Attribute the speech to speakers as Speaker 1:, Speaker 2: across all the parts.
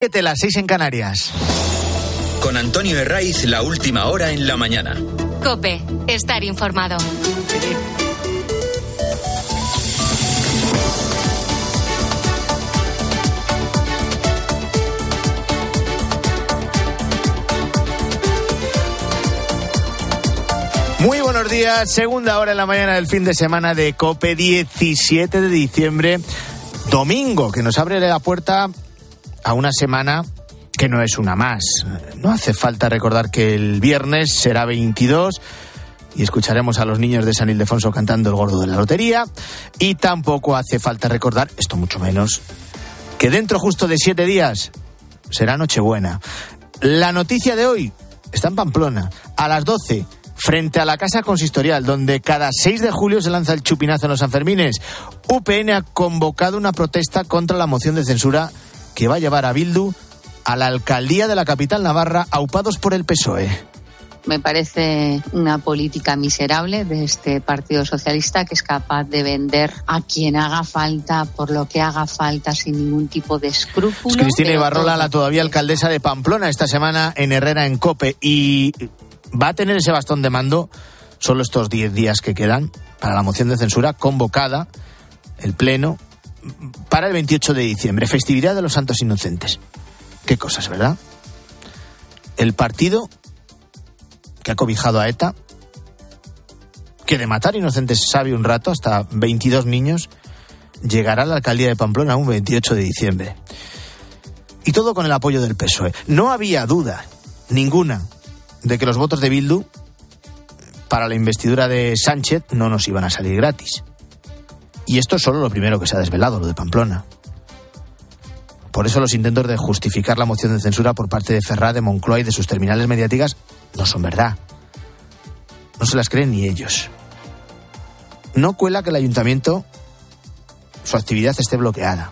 Speaker 1: 7 las 6 en Canarias.
Speaker 2: Con Antonio Herraiz, la última hora en la mañana.
Speaker 3: Cope, estar informado.
Speaker 1: Muy buenos días, segunda hora en la mañana del fin de semana de Cope 17 de diciembre, domingo, que nos abre la puerta a una semana que no es una más. No hace falta recordar que el viernes será 22 y escucharemos a los niños de San Ildefonso cantando el gordo de la lotería. Y tampoco hace falta recordar, esto mucho menos, que dentro justo de siete días será Nochebuena. La noticia de hoy está en Pamplona, a las 12 frente a la Casa Consistorial, donde cada 6 de julio se lanza el chupinazo en los Sanfermines. UPN ha convocado una protesta contra la moción de censura que va a llevar a Bildu a la alcaldía de la capital navarra, aupados por el PSOE.
Speaker 4: Me parece una política miserable de este Partido Socialista que es capaz de vender a quien haga falta, por lo que haga falta, sin ningún tipo de escrúpulo.
Speaker 1: Es Cristina Ibarrola,
Speaker 4: todo-
Speaker 1: la todavía alcaldesa de Pamplona, esta semana en Herrera, en Cope, y va a tener ese bastón de mando solo estos 10 días que quedan para la moción de censura convocada, el Pleno, para el 28 de diciembre, festividad de los Santos Inocentes. Qué cosas, ¿verdad? El partido que ha cobijado a ETA, que de matar inocentes sabe un rato, hasta 22 niños, llegará a la alcaldía de Pamplona un 28 de diciembre. Y todo con el apoyo del PSOE. No había duda ninguna de que los votos de Bildu para la investidura de Sánchez no nos iban a salir gratis. Y esto es solo lo primero que se ha desvelado, lo de Pamplona. Por eso los intentos de justificar la moción de censura por parte de Ferrá, de Moncloa y de sus terminales mediáticas no son verdad. No se las creen ni ellos. No cuela que el ayuntamiento, su actividad esté bloqueada.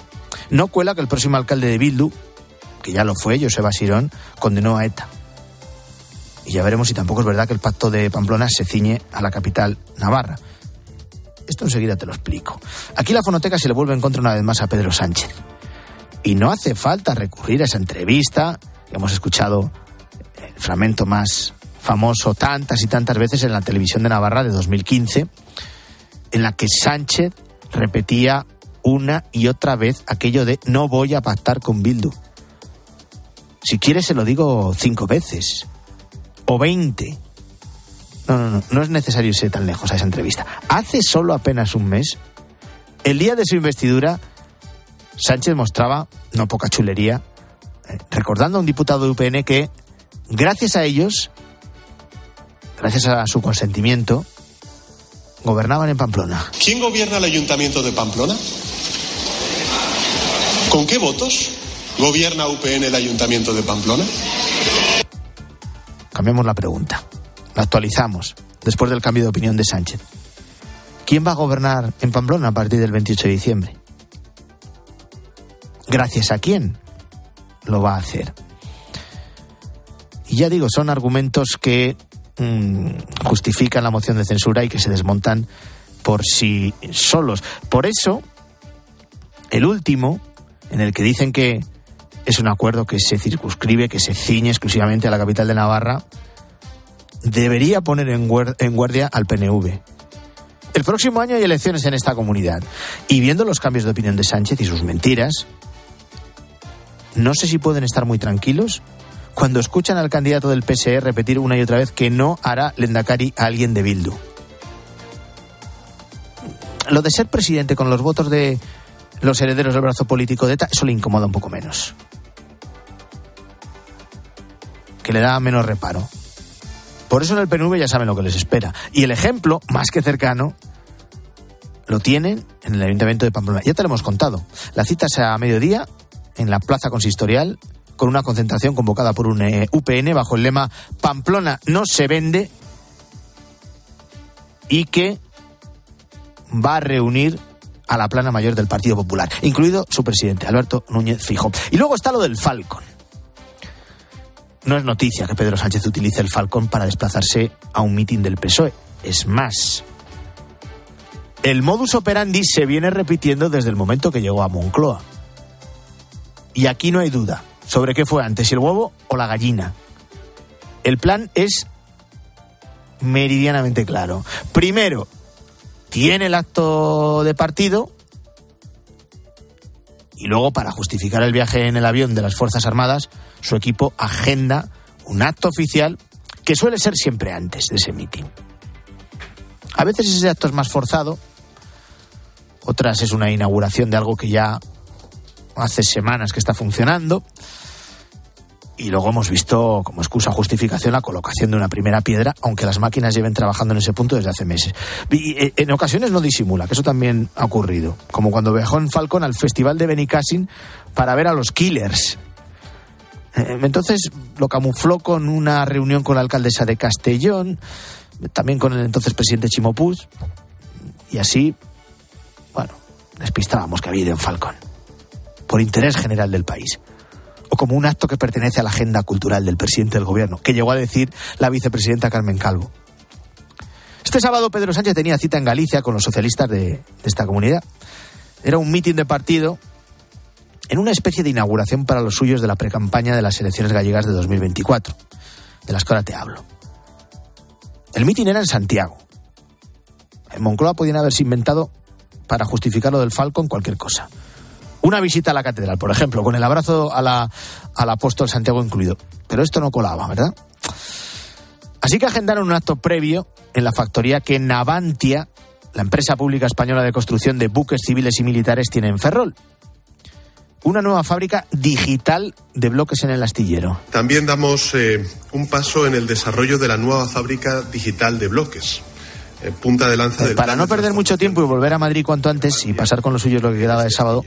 Speaker 1: No cuela que el próximo alcalde de Bildu, que ya lo fue, Joseba Sirón, condenó a ETA. Y ya veremos si tampoco es verdad que el pacto de Pamplona se ciñe a la capital navarra. Esto enseguida te lo explico. Aquí la fonoteca se le vuelve en contra una vez más a Pedro Sánchez. Y no hace falta recurrir a esa entrevista que hemos escuchado el fragmento más famoso tantas y tantas veces en la televisión de Navarra de 2015, en la que Sánchez repetía una y otra vez aquello de no voy a pactar con Bildu. Si quieres se lo digo cinco veces o veinte. No, no, no, no es necesario irse tan lejos a esa entrevista. Hace solo apenas un mes, el día de su investidura, Sánchez mostraba no poca chulería, eh, recordando a un diputado de UPN que, gracias a ellos, gracias a su consentimiento, gobernaban en Pamplona.
Speaker 5: ¿Quién gobierna el ayuntamiento de Pamplona? ¿Con qué votos gobierna UPN el ayuntamiento de Pamplona?
Speaker 1: Cambiamos la pregunta, la actualizamos después del cambio de opinión de Sánchez. ¿Quién va a gobernar en Pamplona a partir del 28 de diciembre? ¿Gracias a quién lo va a hacer? Y ya digo, son argumentos que mm, justifican la moción de censura y que se desmontan por sí solos. Por eso, el último, en el que dicen que es un acuerdo que se circunscribe, que se ciñe exclusivamente a la capital de Navarra, debería poner en guar- en guardia al PNV. El próximo año hay elecciones en esta comunidad. Y viendo los cambios de opinión de Sánchez y sus mentiras, no sé si pueden estar muy tranquilos cuando escuchan al candidato del PSE repetir una y otra vez que no hará Lendakari a alguien de Bildu. Lo de ser presidente con los votos de los herederos del brazo político de ETA, eso le incomoda un poco menos. Que le da menos reparo. Por eso en el PNV ya saben lo que les espera. Y el ejemplo, más que cercano, lo tienen en el Ayuntamiento de Pamplona. Ya te lo hemos contado. La cita será a mediodía en la Plaza Consistorial con una concentración convocada por un eh, UPN bajo el lema Pamplona no se vende y que va a reunir a la plana mayor del Partido Popular, incluido su presidente, Alberto Núñez Fijo. Y luego está lo del Falcon. No es noticia que Pedro Sánchez utilice el Falcon para desplazarse a un mitin del PSOE. Es más, el modus operandi se viene repitiendo desde el momento que llegó a Moncloa. Y aquí no hay duda. sobre qué fue antes, el huevo o la gallina. El plan es meridianamente claro. Primero, tiene el acto de partido y luego, para justificar el viaje en el avión de las Fuerzas Armadas, su equipo agenda un acto oficial que suele ser siempre antes de ese mitin. A veces ese acto es más forzado, otras es una inauguración de algo que ya hace semanas que está funcionando. Y luego hemos visto como excusa justificación la colocación de una primera piedra, aunque las máquinas lleven trabajando en ese punto desde hace meses. Y eh, en ocasiones no disimula, que eso también ha ocurrido. Como cuando viajó en Falcon al festival de Benicassin para ver a los Killers. Eh, entonces lo camufló con una reunión con la alcaldesa de Castellón, también con el entonces presidente Chimopuz, y así, bueno, despistábamos que había ido en Falcon, por interés general del país o como un acto que pertenece a la agenda cultural del presidente del gobierno, que llegó a decir la vicepresidenta Carmen Calvo. Este sábado Pedro Sánchez tenía cita en Galicia con los socialistas de, esta comunidad. Era un mitin de partido en una especie de inauguración para los suyos de la precampaña de las elecciones gallegas de 2024, de las que ahora te hablo. El mitin era en Santiago. En Moncloa podían haberse inventado para justificar lo del Falcon cualquier cosa. Una visita a la catedral, por ejemplo, con el abrazo a la, al apóstol Santiago incluido. Pero esto no colaba, ¿verdad? Así que agendaron un acto previo en la factoría que Navantia, la empresa pública española de construcción de buques civiles y militares, tiene en Ferrol. Una nueva fábrica digital de bloques en el astillero.
Speaker 5: También damos eh, un paso en el desarrollo de la nueva fábrica digital de bloques. Eh, punta de lanza del
Speaker 1: Para no perder mucho tiempo y volver a Madrid cuanto antes y pasar con los suyos lo que quedaba de sábado,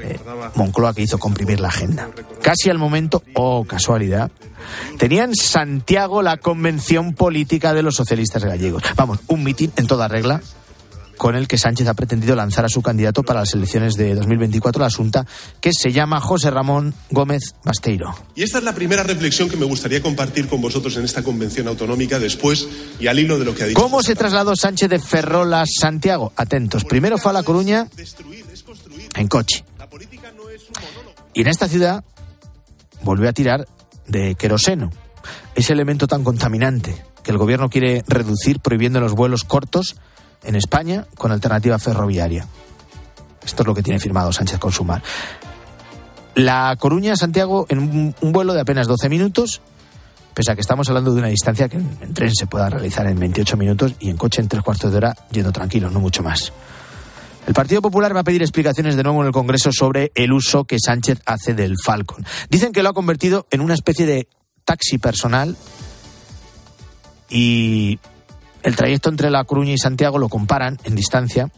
Speaker 1: eh, Moncloa que hizo comprimir la agenda. Casi al momento, oh casualidad, tenía en Santiago la convención política de los socialistas gallegos. Vamos, un mitin en toda regla con el que Sánchez ha pretendido lanzar a su candidato para las elecciones de 2024, la asunta que se llama José Ramón Gómez Basteiro.
Speaker 5: Y esta es la primera reflexión que me gustaría compartir con vosotros en esta convención autonómica después y al hilo de lo que ha dicho.
Speaker 1: ¿Cómo se trasladó Sánchez de Ferrol a Santiago? Atentos. Primero fue a La Coruña en coche. Y en esta ciudad volvió a tirar de queroseno, ese elemento tan contaminante que el gobierno quiere reducir prohibiendo los vuelos cortos en España con alternativa ferroviaria. Esto es lo que tiene firmado Sánchez con Sumar. La Coruña-Santiago en un, vuelo de apenas 12 minutos, pese a que estamos hablando de una distancia que en tren se pueda realizar en 28 minutos y en coche en tres cuartos de hora yendo tranquilo, no mucho más. El Partido Popular va a pedir explicaciones de nuevo en el Congreso sobre el uso que Sánchez hace del Falcon. Dicen que lo ha convertido en una especie de taxi personal y el trayecto entre La Coruña y Santiago lo comparan en distancia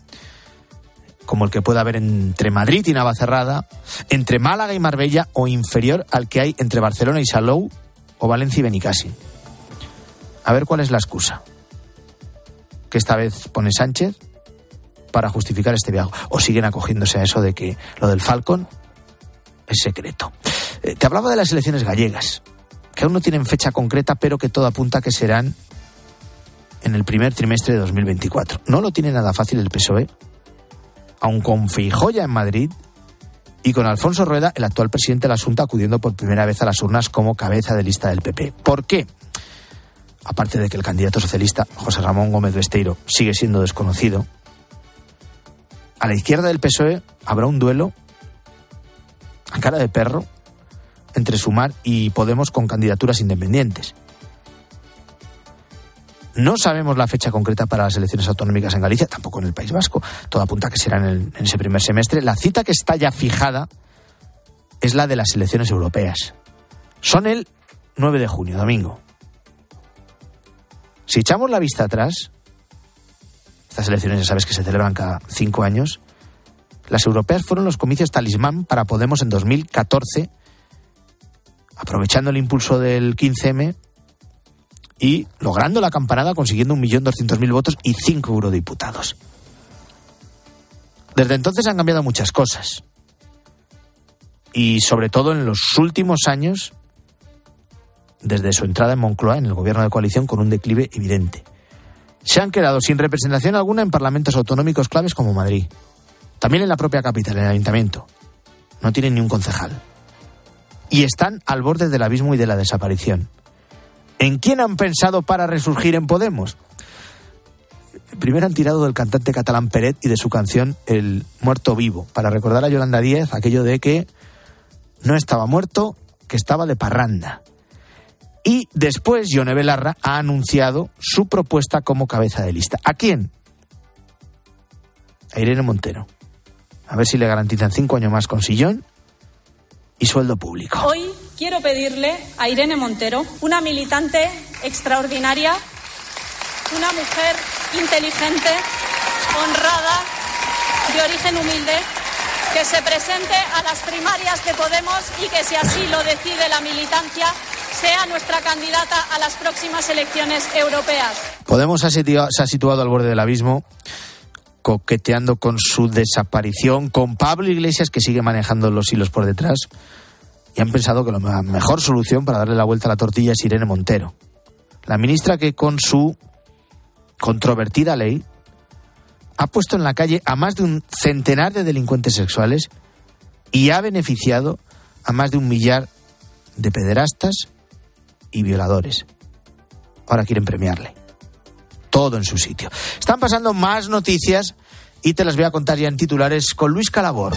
Speaker 1: como el que puede haber entre Madrid y Navacerrada, entre Málaga y Marbella o inferior al que hay entre Barcelona y Salou o Valencia y Benicassi. A ver cuál es la excusa. Que esta vez pone Sánchez para justificar este viaje. O siguen acogiéndose a eso de que lo del Falcon es secreto. Eh, te hablaba de las elecciones gallegas, que aún no tienen fecha concreta, pero que todo apunta a que serán en el primer trimestre de 2024. No lo tiene nada fácil el PSOE, aun con Feijoya en Madrid y con Alfonso Rueda, el actual presidente de la acudiendo por primera vez a las urnas como cabeza de lista del PP. ¿Por qué? Aparte de que el candidato socialista, José Ramón Gómez Besteiro, sigue siendo desconocido, a la izquierda del PSOE habrá un duelo a cara de perro entre Sumar y Podemos con candidaturas independientes. No sabemos la fecha concreta para las elecciones autonómicas en Galicia, tampoco en el País Vasco. Todo apunta a que será en, en, ese primer semestre. La cita que está ya fijada es la de las elecciones europeas. Son el 9 de junio, domingo. Si echamos la vista atrás, estas elecciones ya sabes que se celebran cada cinco años. Las europeas fueron los comicios talismán para Podemos en 2014, aprovechando el impulso del 15M y logrando la campanada consiguiendo 1.200.000 votos y cinco eurodiputados. Desde entonces han cambiado muchas cosas. Y sobre todo en los últimos años, desde su entrada en Moncloa, en el gobierno de coalición, con un declive evidente se han quedado sin representación alguna en parlamentos autonómicos claves como Madrid. También en la propia capital, en el ayuntamiento. No tienen ni un concejal. y están al borde del abismo y de la desaparición. ¿En quién han pensado para resurgir en Podemos? Primero han tirado del cantante catalán Peret y de su canción El muerto vivo, para recordar a Yolanda Díez aquello de que no estaba muerto, que estaba de parranda. Y después Yone Belarra ha anunciado su propuesta como cabeza de lista. ¿A quién? A Irene Montero. A ver si le garantizan cinco años más con sillón y sueldo público.
Speaker 6: Hoy quiero pedirle a Irene Montero, una militante extraordinaria, una mujer inteligente, honrada, de origen humilde, que se presente a las primarias de Podemos y que si así lo decide la militancia, sea nuestra candidata a las próximas elecciones europeas.
Speaker 1: Podemos se ha situado al borde del abismo coqueteando con su desaparición, con Pablo Iglesias que sigue manejando los hilos por detrás, y han pensado que la mejor solución para darle la vuelta a la tortilla es Irene Montero, la ministra que con su controvertida ley ha puesto en la calle a más de un centenar de delincuentes sexuales y ha beneficiado a más de un millar de pederastas y violadores. Ahora quieren premiarle. Todo en su sitio. Están pasando más noticias y te las voy a contar ya en titulares con Luis Calabor.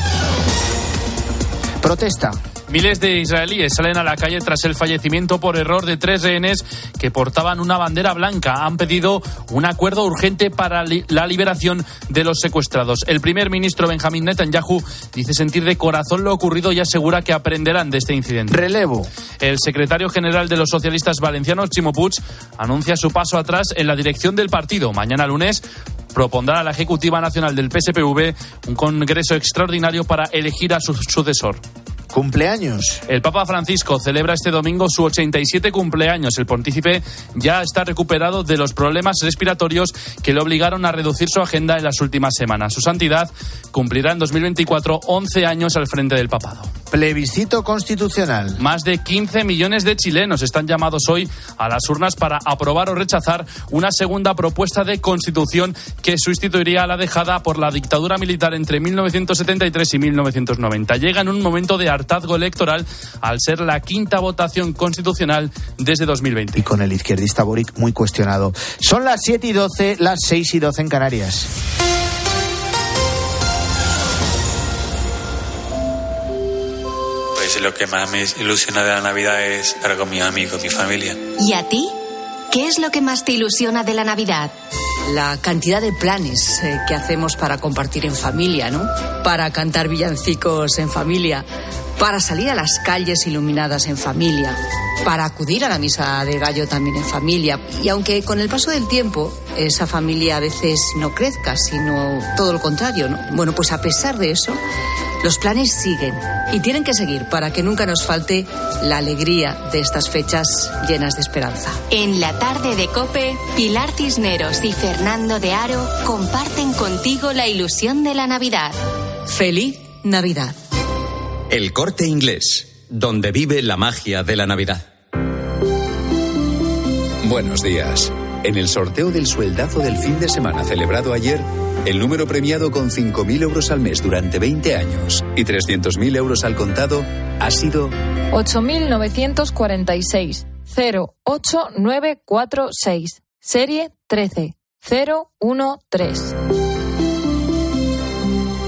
Speaker 1: Protesta
Speaker 7: Miles de israelíes salen a la calle tras el fallecimiento por error de tres rehenes que portaban una bandera blanca. Han pedido un acuerdo urgente para la liberación de los secuestrados. El primer ministro Benjamín Netanyahu dice sentir de corazón lo ocurrido y asegura que aprenderán de este incidente.
Speaker 1: Relevo.
Speaker 7: El secretario general de los socialistas valencianos, Chimo Puig, anuncia su paso atrás en la dirección del partido. Mañana lunes propondrá a la Ejecutiva Nacional del PSPV un congreso extraordinario para elegir a su sucesor.
Speaker 1: Cumpleaños.
Speaker 7: El Papa Francisco celebra este domingo su 87 cumpleaños. El pontícipe ya está recuperado de los problemas respiratorios que le obligaron a reducir su agenda en las últimas semanas. Su santidad cumplirá en 2024 11 años al frente del papado.
Speaker 1: Plebiscito constitucional.
Speaker 7: Más de 15 millones de chilenos están llamados hoy a las urnas para aprobar o rechazar una segunda propuesta de constitución que sustituiría a la dejada por la dictadura militar entre 1973 y 1990. Llega en un momento de hartazgo electoral al ser la quinta votación constitucional desde 2020.
Speaker 1: Y con el izquierdista Boric muy cuestionado. Son las 7 y 12, las 6 y 12 en Canarias.
Speaker 8: Pues lo que más me ilusiona de la Navidad es estar con mis amigos, mi familia.
Speaker 3: ¿Y a ti? ¿Qué es lo que más te ilusiona de la Navidad?
Speaker 9: La cantidad de planes eh, que hacemos para compartir en familia, ¿no? Para cantar villancicos en familia, para salir a las calles iluminadas en familia, para acudir a la misa de gallo también en familia. Y aunque con el paso del tiempo esa familia a veces no crezca, sino todo lo contrario, ¿no? Bueno, pues a pesar de eso, los planes siguen y tienen que seguir para que nunca nos falte la alegría de estas fechas llenas de esperanza.
Speaker 3: En la tarde de Cope, Pilar Cisneros y Fernando de Aro comparten contigo la ilusión de la Navidad.
Speaker 9: Feliz Navidad.
Speaker 2: El corte inglés, donde vive la magia de la Navidad.
Speaker 10: Buenos días. En el sorteo del sueldazo del fin de semana celebrado ayer, el número premiado con 5.000 euros al mes durante 20 años y 300.000 euros al contado ha sido
Speaker 11: 8.946 08946 serie 13 013.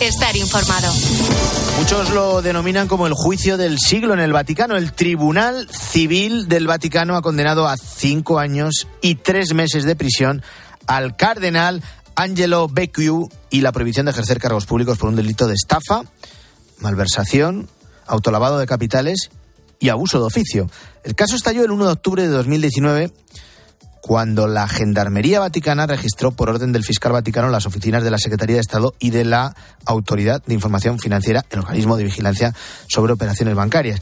Speaker 3: Estar informado.
Speaker 1: Muchos lo denominan como el juicio del siglo en el Vaticano. El Tribunal Civil del Vaticano ha condenado a cinco años y tres meses de prisión al cardenal Angelo Becciu y la prohibición de ejercer cargos públicos por un delito de estafa, malversación, autolavado de capitales y abuso de oficio. El caso estalló el 1 de octubre de 2019 cuando la Gendarmería Vaticana registró por orden del fiscal vaticano las oficinas de la Secretaría de Estado y de la Autoridad de Información Financiera, el organismo de vigilancia sobre operaciones bancarias.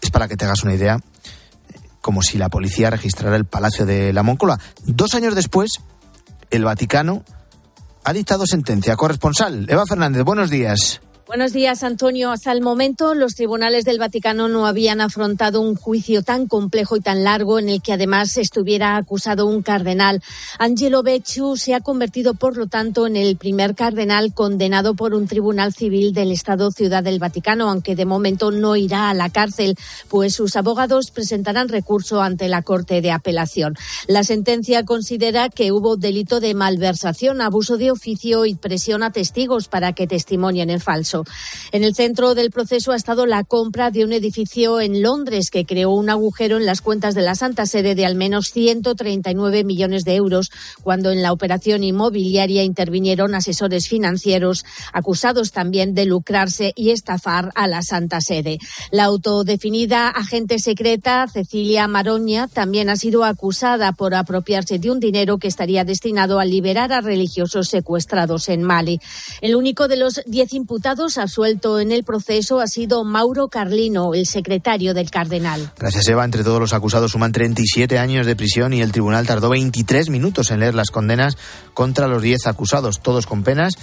Speaker 1: Es para que te hagas una idea como si la policía registrara el Palacio de la Moncloa. Dos años después, el Vaticano ha dictado sentencia. Corresponsal, Eva Fernández, buenos días.
Speaker 12: Buenos días, Antonio. Hasta el momento, los tribunales del Vaticano no habían afrontado un juicio tan complejo y tan largo en el que además estuviera acusado un cardenal. Angelo Becciu se ha convertido, por lo tanto, en el primer cardenal condenado por un tribunal civil del Estado Ciudad del Vaticano, aunque de momento no irá a la cárcel, pues sus abogados presentarán recurso ante la Corte de Apelación. La sentencia considera que hubo delito de malversación, abuso de oficio y presión a testigos para que testimonien en falso. En el centro del proceso ha estado la compra de un edificio en Londres que creó un agujero en las cuentas de la Santa Sede de al menos 139 millones de euros, cuando en la operación inmobiliaria intervinieron asesores financieros acusados también de lucrarse y estafar a la Santa Sede. La autodefinida agente secreta Cecilia Maroña también ha sido acusada por apropiarse de un dinero que estaría destinado a liberar a religiosos secuestrados en Mali. El único de los diez imputados absuelto en el proceso ha sido Mauro Carlino, el secretario del cardenal.
Speaker 1: Gracias, Eva. Entre todos los acusados suman 37 años de prisión y el tribunal tardó 23 minutos en leer las condenas contra los 10 acusados, todos con penas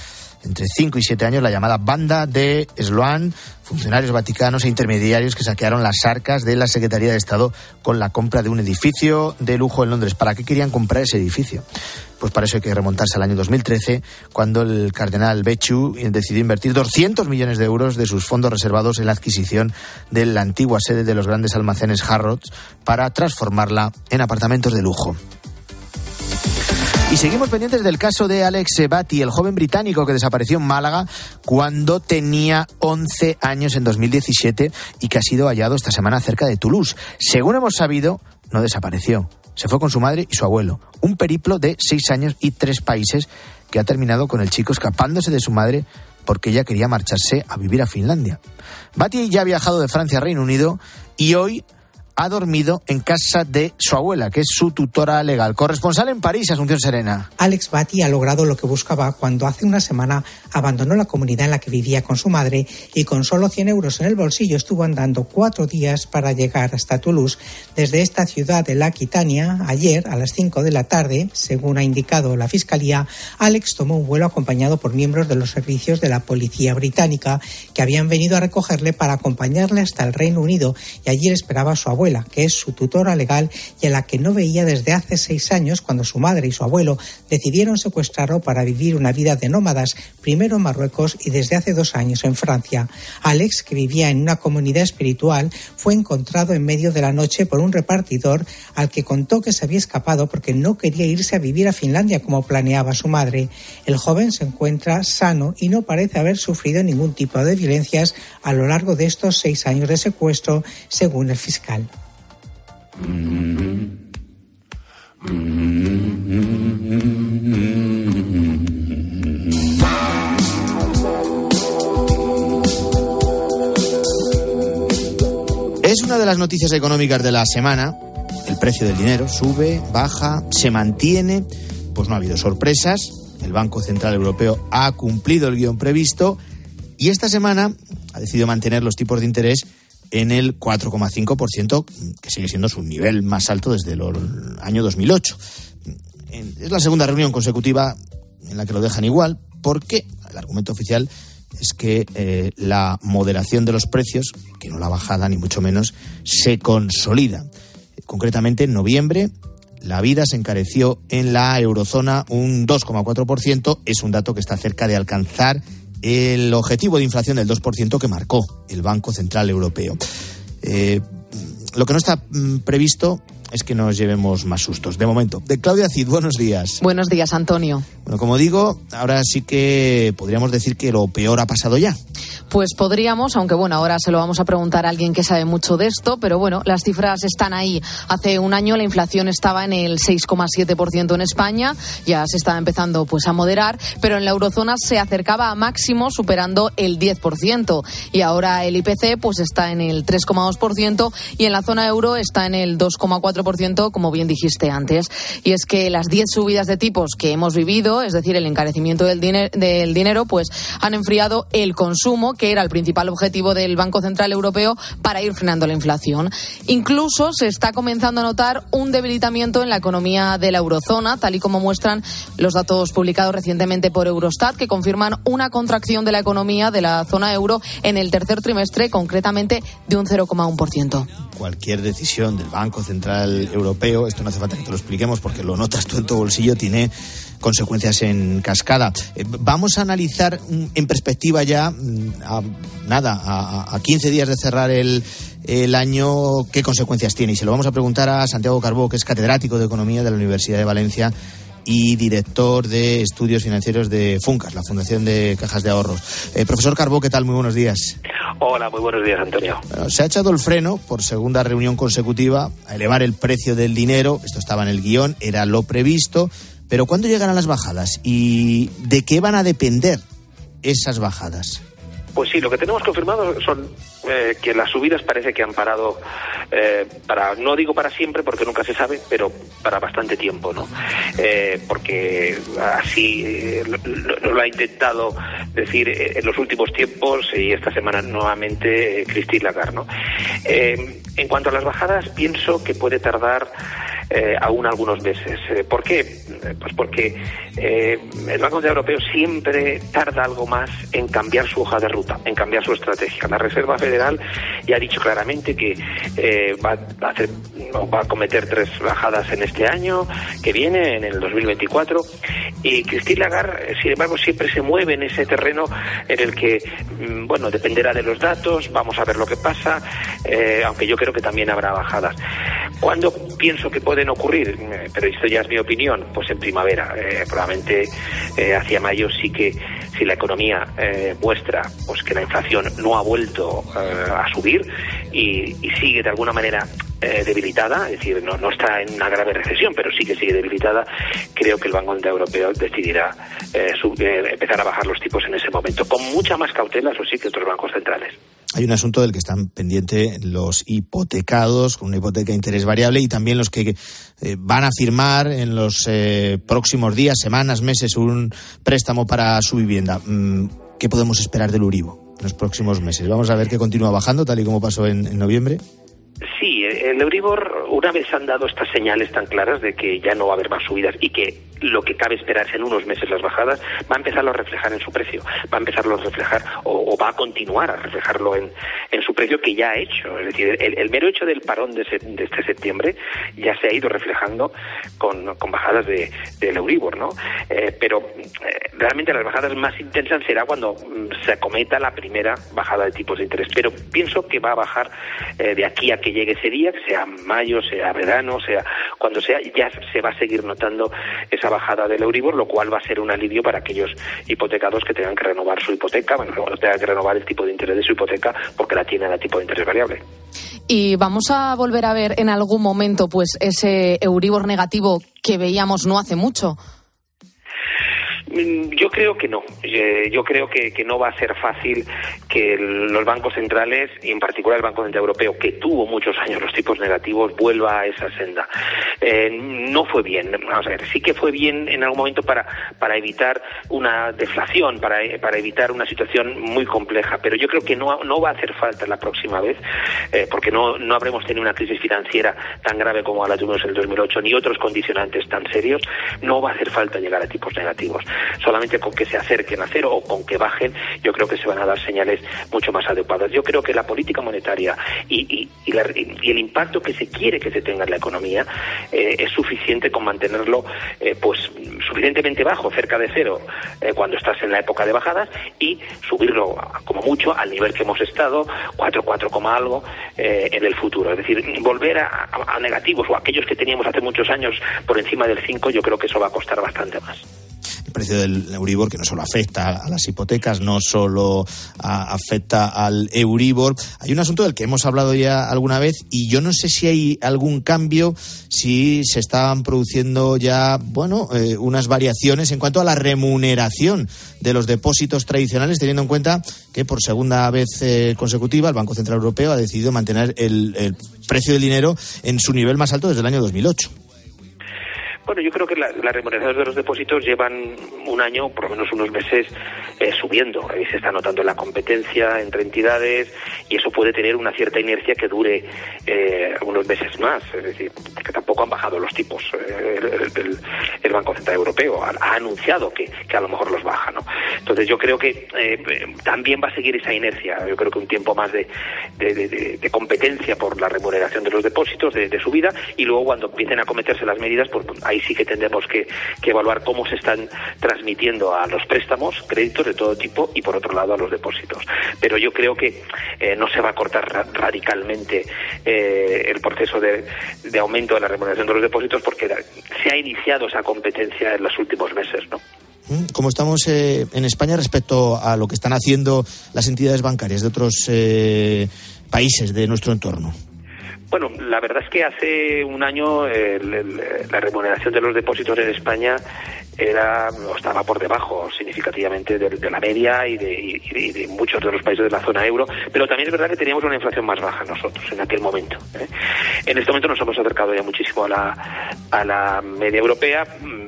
Speaker 1: entre 5 y 7 años la llamada banda de Sloan, funcionarios vaticanos e intermediarios que saquearon las arcas de la Secretaría de Estado con la compra de un edificio de lujo en Londres. ¿Para qué querían comprar ese edificio? Pues para eso hay que remontarse al año 2013, cuando el cardenal Bechu decidió invertir 200 millones de euros de sus fondos reservados en la adquisición de la antigua sede de los grandes almacenes Harrods para transformarla en apartamentos de lujo. Y seguimos pendientes del caso de Alex Bati, el joven británico que desapareció en Málaga cuando tenía 11 años en 2017 y que ha sido hallado esta semana cerca de Toulouse. Según hemos sabido, no desapareció. Se fue con su madre y su abuelo. Un periplo de seis años y tres países que ha terminado con el chico escapándose de su madre porque ella quería marcharse a vivir a Finlandia. Bati ya ha viajado de Francia a Reino Unido y hoy ha dormido en casa de su abuela, que es su tutora legal. Corresponsal en París, Asunción Serena.
Speaker 13: Alex Batty ha logrado lo que buscaba cuando hace una semana abandonó la comunidad en la que vivía con su madre y con solo 100 euros en el bolsillo estuvo andando cuatro días para llegar hasta Toulouse. Desde esta ciudad de la Aquitania, ayer a las 5 de la tarde, según ha indicado la Fiscalía, Alex tomó un vuelo acompañado por miembros de los servicios de la policía británica que habían venido a recogerle para acompañarle hasta el Reino Unido y allí esperaba a su abuela que es su tutora legal y a la que no veía desde hace seis años cuando su madre y su abuelo decidieron secuestrarlo para vivir una vida de nómadas, primero en Marruecos y desde hace dos años en Francia. Alex, que vivía en una comunidad espiritual, fue encontrado en medio de la noche por un repartidor al que contó que se había escapado porque no quería irse a vivir a Finlandia como planeaba su madre. El joven se encuentra sano y no parece haber sufrido ningún tipo de violencias a lo largo de estos seis años de secuestro, según el fiscal.
Speaker 1: Es una de las noticias económicas de la semana. El precio del dinero sube, baja, se mantiene. Pues no ha habido sorpresas. El Banco Central Europeo ha cumplido el guion previsto y esta semana ha decidido mantener los tipos de interés en el 4,5%, que sigue siendo su nivel más alto desde el año 2008. Es la segunda reunión consecutiva en la que lo dejan igual, porque el argumento oficial es que eh, la moderación de los precios, que no la bajada ni mucho menos, se consolida. Concretamente, en noviembre, la vida se encareció en la eurozona un 2,4%. Es un dato que está cerca de alcanzar el objetivo de inflación del 2% que marcó el Banco Central Europeo. Eh, lo que no está mm, previsto es que nos llevemos más sustos. De momento, de Claudia Cid, buenos días.
Speaker 11: Buenos días, Antonio.
Speaker 1: Bueno, como digo, ahora sí que podríamos decir que lo peor ha pasado ya.
Speaker 11: Pues podríamos, aunque bueno, ahora se lo vamos a preguntar a alguien que sabe mucho de esto, pero bueno, las cifras están ahí. Hace un año la inflación estaba en el 6,7% en España, ya se estaba empezando pues a moderar, pero en la eurozona se acercaba a máximo superando el 10% y ahora el IPC pues está en el 3,2% y en la zona euro está en el 2,4 6,4%, como bien dijiste antes. Y es que las 10 subidas de tipos que hemos vivido, es decir, el encarecimiento del, del dinero, pues han enfriado el consumo, que era el principal objetivo del Banco Central Europeo para ir frenando la inflación. Incluso se está comenzando a notar un debilitamiento en la economía de la eurozona, tal y como muestran los datos publicados recientemente por Eurostat, que confirman una contracción de la economía de la zona euro en el tercer trimestre, concretamente de un 0,1%.
Speaker 1: Cualquier decisión del Banco Central Europeo, esto no hace falta que te lo expliquemos porque lo notas tú en tu bolsillo, tiene consecuencias en cascada. Eh, vamos a analizar mm, en perspectiva ya, mm, a, nada, a, a 15 días de cerrar el, el año, qué consecuencias tiene. Y se lo vamos a preguntar a Santiago Carbó, que es catedrático de Economía de la Universidad de Valencia y director de estudios financieros de FUNCAS, la Fundación de Cajas de Ahorros. Eh, profesor Carbó, ¿qué tal? Muy buenos días.
Speaker 14: Hola, muy buenos días, Antonio.
Speaker 1: se ha echado el freno por segunda reunión consecutiva a elevar el precio del dinero. Esto estaba en el guion, era lo previsto. Pero ¿cuándo llegarán las bajadas? ¿Y de qué van a depender esas bajadas?
Speaker 14: Pues sí, lo que tenemos confirmado son eh, que las subidas parece que han parado eh, para, no digo para siempre porque nunca se sabe, pero para bastante tiempo, ¿no? Eh, porque así lo, lo, ha intentado decir en los últimos tiempos y esta semana nuevamente Christine Lagarde, ¿no? en cuanto a las bajadas, pienso que puede tardar eh, aún algunos meses. Eh, ¿Por qué? Eh, pues porque el Banco Central Europeo siempre tarda algo más en cambiar su hoja de ruta, en cambiar su estrategia. La Reserva Federal ya ha dicho claramente que va, a va a cometer tres bajadas en este año que viene, en el 2024, y Christine Lagarde, sin embargo, siempre se mueve en ese terreno en el que, mm, bueno, dependerá de los datos, vamos a ver lo que pasa, aunque yo creo que también habrá bajadas. ¿Cuándo pienso que pueden ocurrir? Eh, pero esto ya es mi opinión, pues en primavera. Eh, probablemente eh, hacia mayo sí que si la economía muestra pues que la inflación no ha vuelto a subir y, sigue de alguna manera debilitada, es decir, no, no, está en una grave recesión, pero sí que sigue debilitada, creo que el Banco Central Europeo decidirá empezar a bajar los tipos en ese momento, con mucha más cautela, eso sí, que otros bancos centrales.
Speaker 1: Hay un asunto del que están pendientes los hipotecados con una hipoteca de interés variable y también los que eh, van a firmar en los eh, próximos días, semanas, meses un préstamo para su vivienda. Mm, ¿Qué podemos esperar del Uribo en los próximos meses? Vamos a ver que continúa bajando, tal y como pasó en noviembre.
Speaker 14: Sí, el Euribor, una vez han dado estas señales tan claras de que ya no va a haber más subidas y que lo que cabe esperarse en unos meses las bajadas, va a empezarlo a reflejar en su precio, va a empezarlo a reflejar o, va a continuar a reflejarlo en, en, su precio que ya ha hecho. Es decir, el, mero hecho del parón de, este septiembre ya se ha ido reflejando con, bajadas de, del Euribor, ¿no? Eh, pero eh, realmente las bajadas más intensas será cuando mm, se acometa la primera bajada de tipos de interés. Pero pienso que va a bajar eh, de aquí a que llegue ese día, sea mayo, sea verano, sea cuando sea, ya se va a seguir notando esa bajada del Euribor, lo cual va a ser un alivio para aquellos hipotecados que tengan que renovar su hipoteca, bueno, tengan que renovar el tipo de interés de su hipoteca porque la tienen a tipo de interés variable.
Speaker 11: Y vamos a volver a ver en algún momento pues ese Euribor negativo que veíamos no hace mucho.
Speaker 14: Mm, yo creo que no. Eh, yo creo que, no va a ser fácil que los bancos centrales, y en particular el Banco Central Europeo, que tuvo muchos años los tipos negativos, vuelva a esa senda. Eh, no fue bien. Vamos a ver, sí que fue bien en algún momento para, para evitar una deflación, para, para evitar una situación muy compleja, pero yo creo que no, no va a hacer falta la próxima vez, eh, porque no, no habremos tenido una crisis financiera tan grave como la tuvimos en el 2008, ni otros condicionantes tan serios. No va a hacer falta llegar a tipos negativos solamente con que se acerquen a cero o con que bajen, yo creo que se van a dar señales mucho más adecuadas. Yo creo que la política monetaria y, el impacto que se quiere que se tenga en la economía eh, es suficiente con mantenerlo eh, pues suficientemente bajo, cerca de cero, eh, cuando estás en la época de bajadas y subirlo como mucho al nivel que hemos estado, 4, 4, algo en el futuro. Es decir, volver a, a negativos o aquellos que teníamos hace muchos años por encima del 5, yo creo que eso va a costar bastante más.
Speaker 1: Precio del Euribor, que no solo afecta a las hipotecas, no solo afecta al Euribor. Hay un asunto del que hemos hablado ya alguna vez y yo no sé si hay algún cambio, si se están produciendo ya, bueno, eh, unas variaciones en cuanto a la remuneración de los depósitos tradicionales, teniendo en cuenta que por segunda vez eh, consecutiva el Banco Central Europeo ha decidido mantener el precio del dinero en su nivel más alto desde el año 2008.
Speaker 14: Bueno, yo creo que las remuneraciones de los depósitos llevan un año, por lo menos unos meses, eh, subiendo. Y se está notando la competencia entre entidades y eso puede tener una cierta inercia que dure eh, unos meses más. Es decir, que tampoco han bajado los tipos. Eh, el, Banco Central Europeo ha, anunciado que, a lo mejor los baja. ¿no? Entonces yo creo que también va a seguir esa inercia. Yo creo que un tiempo más de, de, competencia por la remuneración de los depósitos, de, subida, y luego cuando empiecen a cometerse las medidas, pues ahí sí que tendremos que, evaluar cómo se están transmitiendo a los préstamos, créditos de todo tipo y por otro lado a los depósitos. Pero yo creo que eh, no se va a cortar radicalmente eh, el proceso de, aumento de la remuneración de los depósitos porque se ha iniciado esa competencia en los últimos meses, ¿no?
Speaker 1: Mm, ¿Cómo estamos eh, en España respecto a lo que están haciendo las entidades bancarias de otros países de nuestro entorno?
Speaker 14: Bueno, la verdad es que hace un año la remuneración de los depósitos en España era estaba por debajo significativamente de, la media y de, muchos de los países de la zona euro, pero también es verdad que teníamos una inflación más baja nosotros en aquel momento. ¿eh? En este momento nos hemos acercado ya muchísimo a la, a la media europea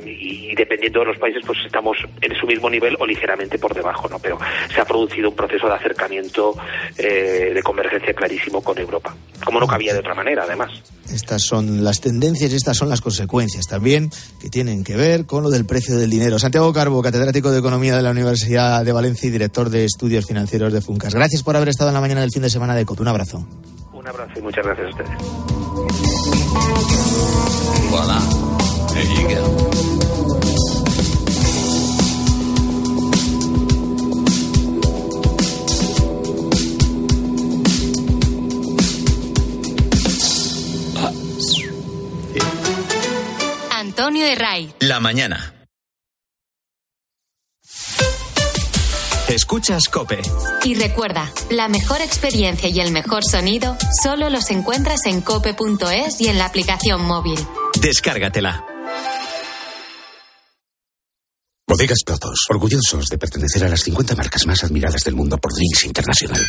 Speaker 14: y dependiendo de los países pues estamos en su mismo nivel o ligeramente por debajo, ¿no? Pero se ha producido un proceso de acercamiento eh, de convergencia clarísimo con Europa, como no cabía de otra manera, además.
Speaker 1: Estas son las tendencias y estas son las consecuencias también que tienen que ver con lo del precio del dinero. Santiago Carbo, catedrático de Economía de la Universidad de Valencia y director de Estudios Financieros de Funcas. Gracias por haber estado en la mañana del fin de semana de COP. Un abrazo.
Speaker 14: Un abrazo y muchas gracias a ustedes.
Speaker 3: Antonio de Ray.
Speaker 2: La mañana. Escuchas Cope.
Speaker 3: Y recuerda, la mejor experiencia y el mejor sonido solo los encuentras en cope.es y en la aplicación móvil.
Speaker 2: Descárgatela.
Speaker 15: Bodegas Protos, orgullosos de pertenecer a las 50 marcas más admiradas del mundo por Drinks Internacional.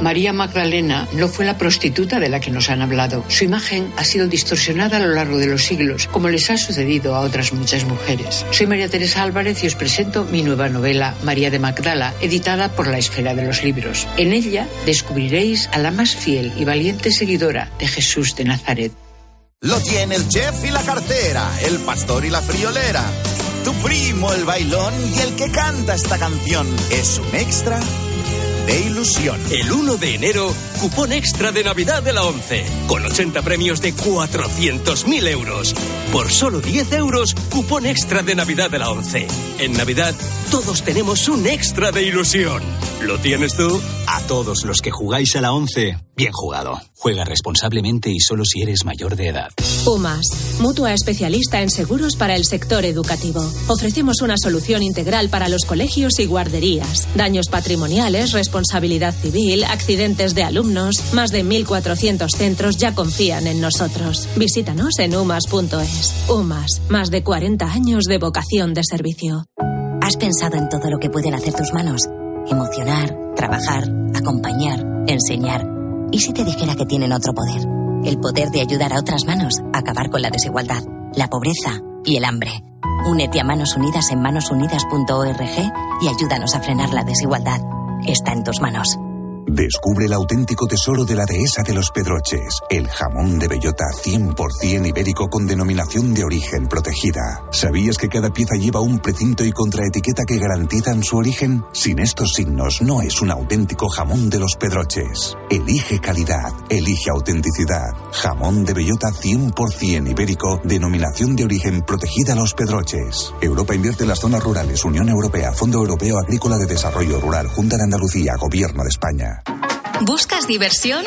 Speaker 16: María Magdalena no fue la prostituta de la que nos han hablado. Su imagen ha sido distorsionada a lo largo de los siglos, como les ha sucedido a otras muchas mujeres. Soy María Teresa Álvarez y os presento mi nueva novela, María de Magdala, editada por la Esfera de los Libros. En ella descubriréis a la más fiel y valiente seguidora de Jesús de Nazaret.
Speaker 17: Lo tiene el chef y la cartera, el pastor y la friolera. Tu primo, el bailón y el que canta esta canción. Es un extra ilusión.
Speaker 18: El 1 de enero, cupón extra de Navidad de la 11, con 80 premios de 400.000 euros. Por solo 10 euros, cupón extra de Navidad de la 11. En Navidad, todos tenemos un extra de ilusión. ¿Lo tienes tú?
Speaker 19: A todos los que jugáis a la 11, bien jugado. Juega responsablemente y solo si eres mayor de edad.
Speaker 20: UMAS, mutua especialista en seguros para el sector educativo. Ofrecemos una solución integral para los colegios y guarderías. Daños patrimoniales, responsabilidad civil, accidentes de alumnos. Más de 1.400 centros ya confían en nosotros. Visítanos en umas.es. UMAS, más de 40 años de vocación de servicio.
Speaker 21: ¿Has pensado en todo lo que pueden hacer tus manos? Emocionar, trabajar, acompañar, enseñar. ¿Y si te dijera que tienen otro poder? El poder de ayudar a otras manos a acabar con la desigualdad, la pobreza y el hambre. Únete a Manos Unidas en manosunidas.org y ayúdanos a frenar la desigualdad. Está en tus manos.
Speaker 22: Descubre el auténtico tesoro de la dehesa de los Pedroches, el jamón de bellota 100% ibérico con denominación de origen protegida. ¿Sabías que cada pieza lleva un precinto y contraetiqueta que garantizan su origen? Sin estos signos no es un auténtico jamón de los Pedroches. Elige calidad, elige autenticidad. Jamón de bellota 100% ibérico, denominación de origen protegida Los Pedroches. Europa invierte en las zonas rurales, Unión Europea, Fondo Europeo Agrícola de Desarrollo Rural, Junta de Andalucía, Gobierno de España.
Speaker 3: ¿Buscas diversión?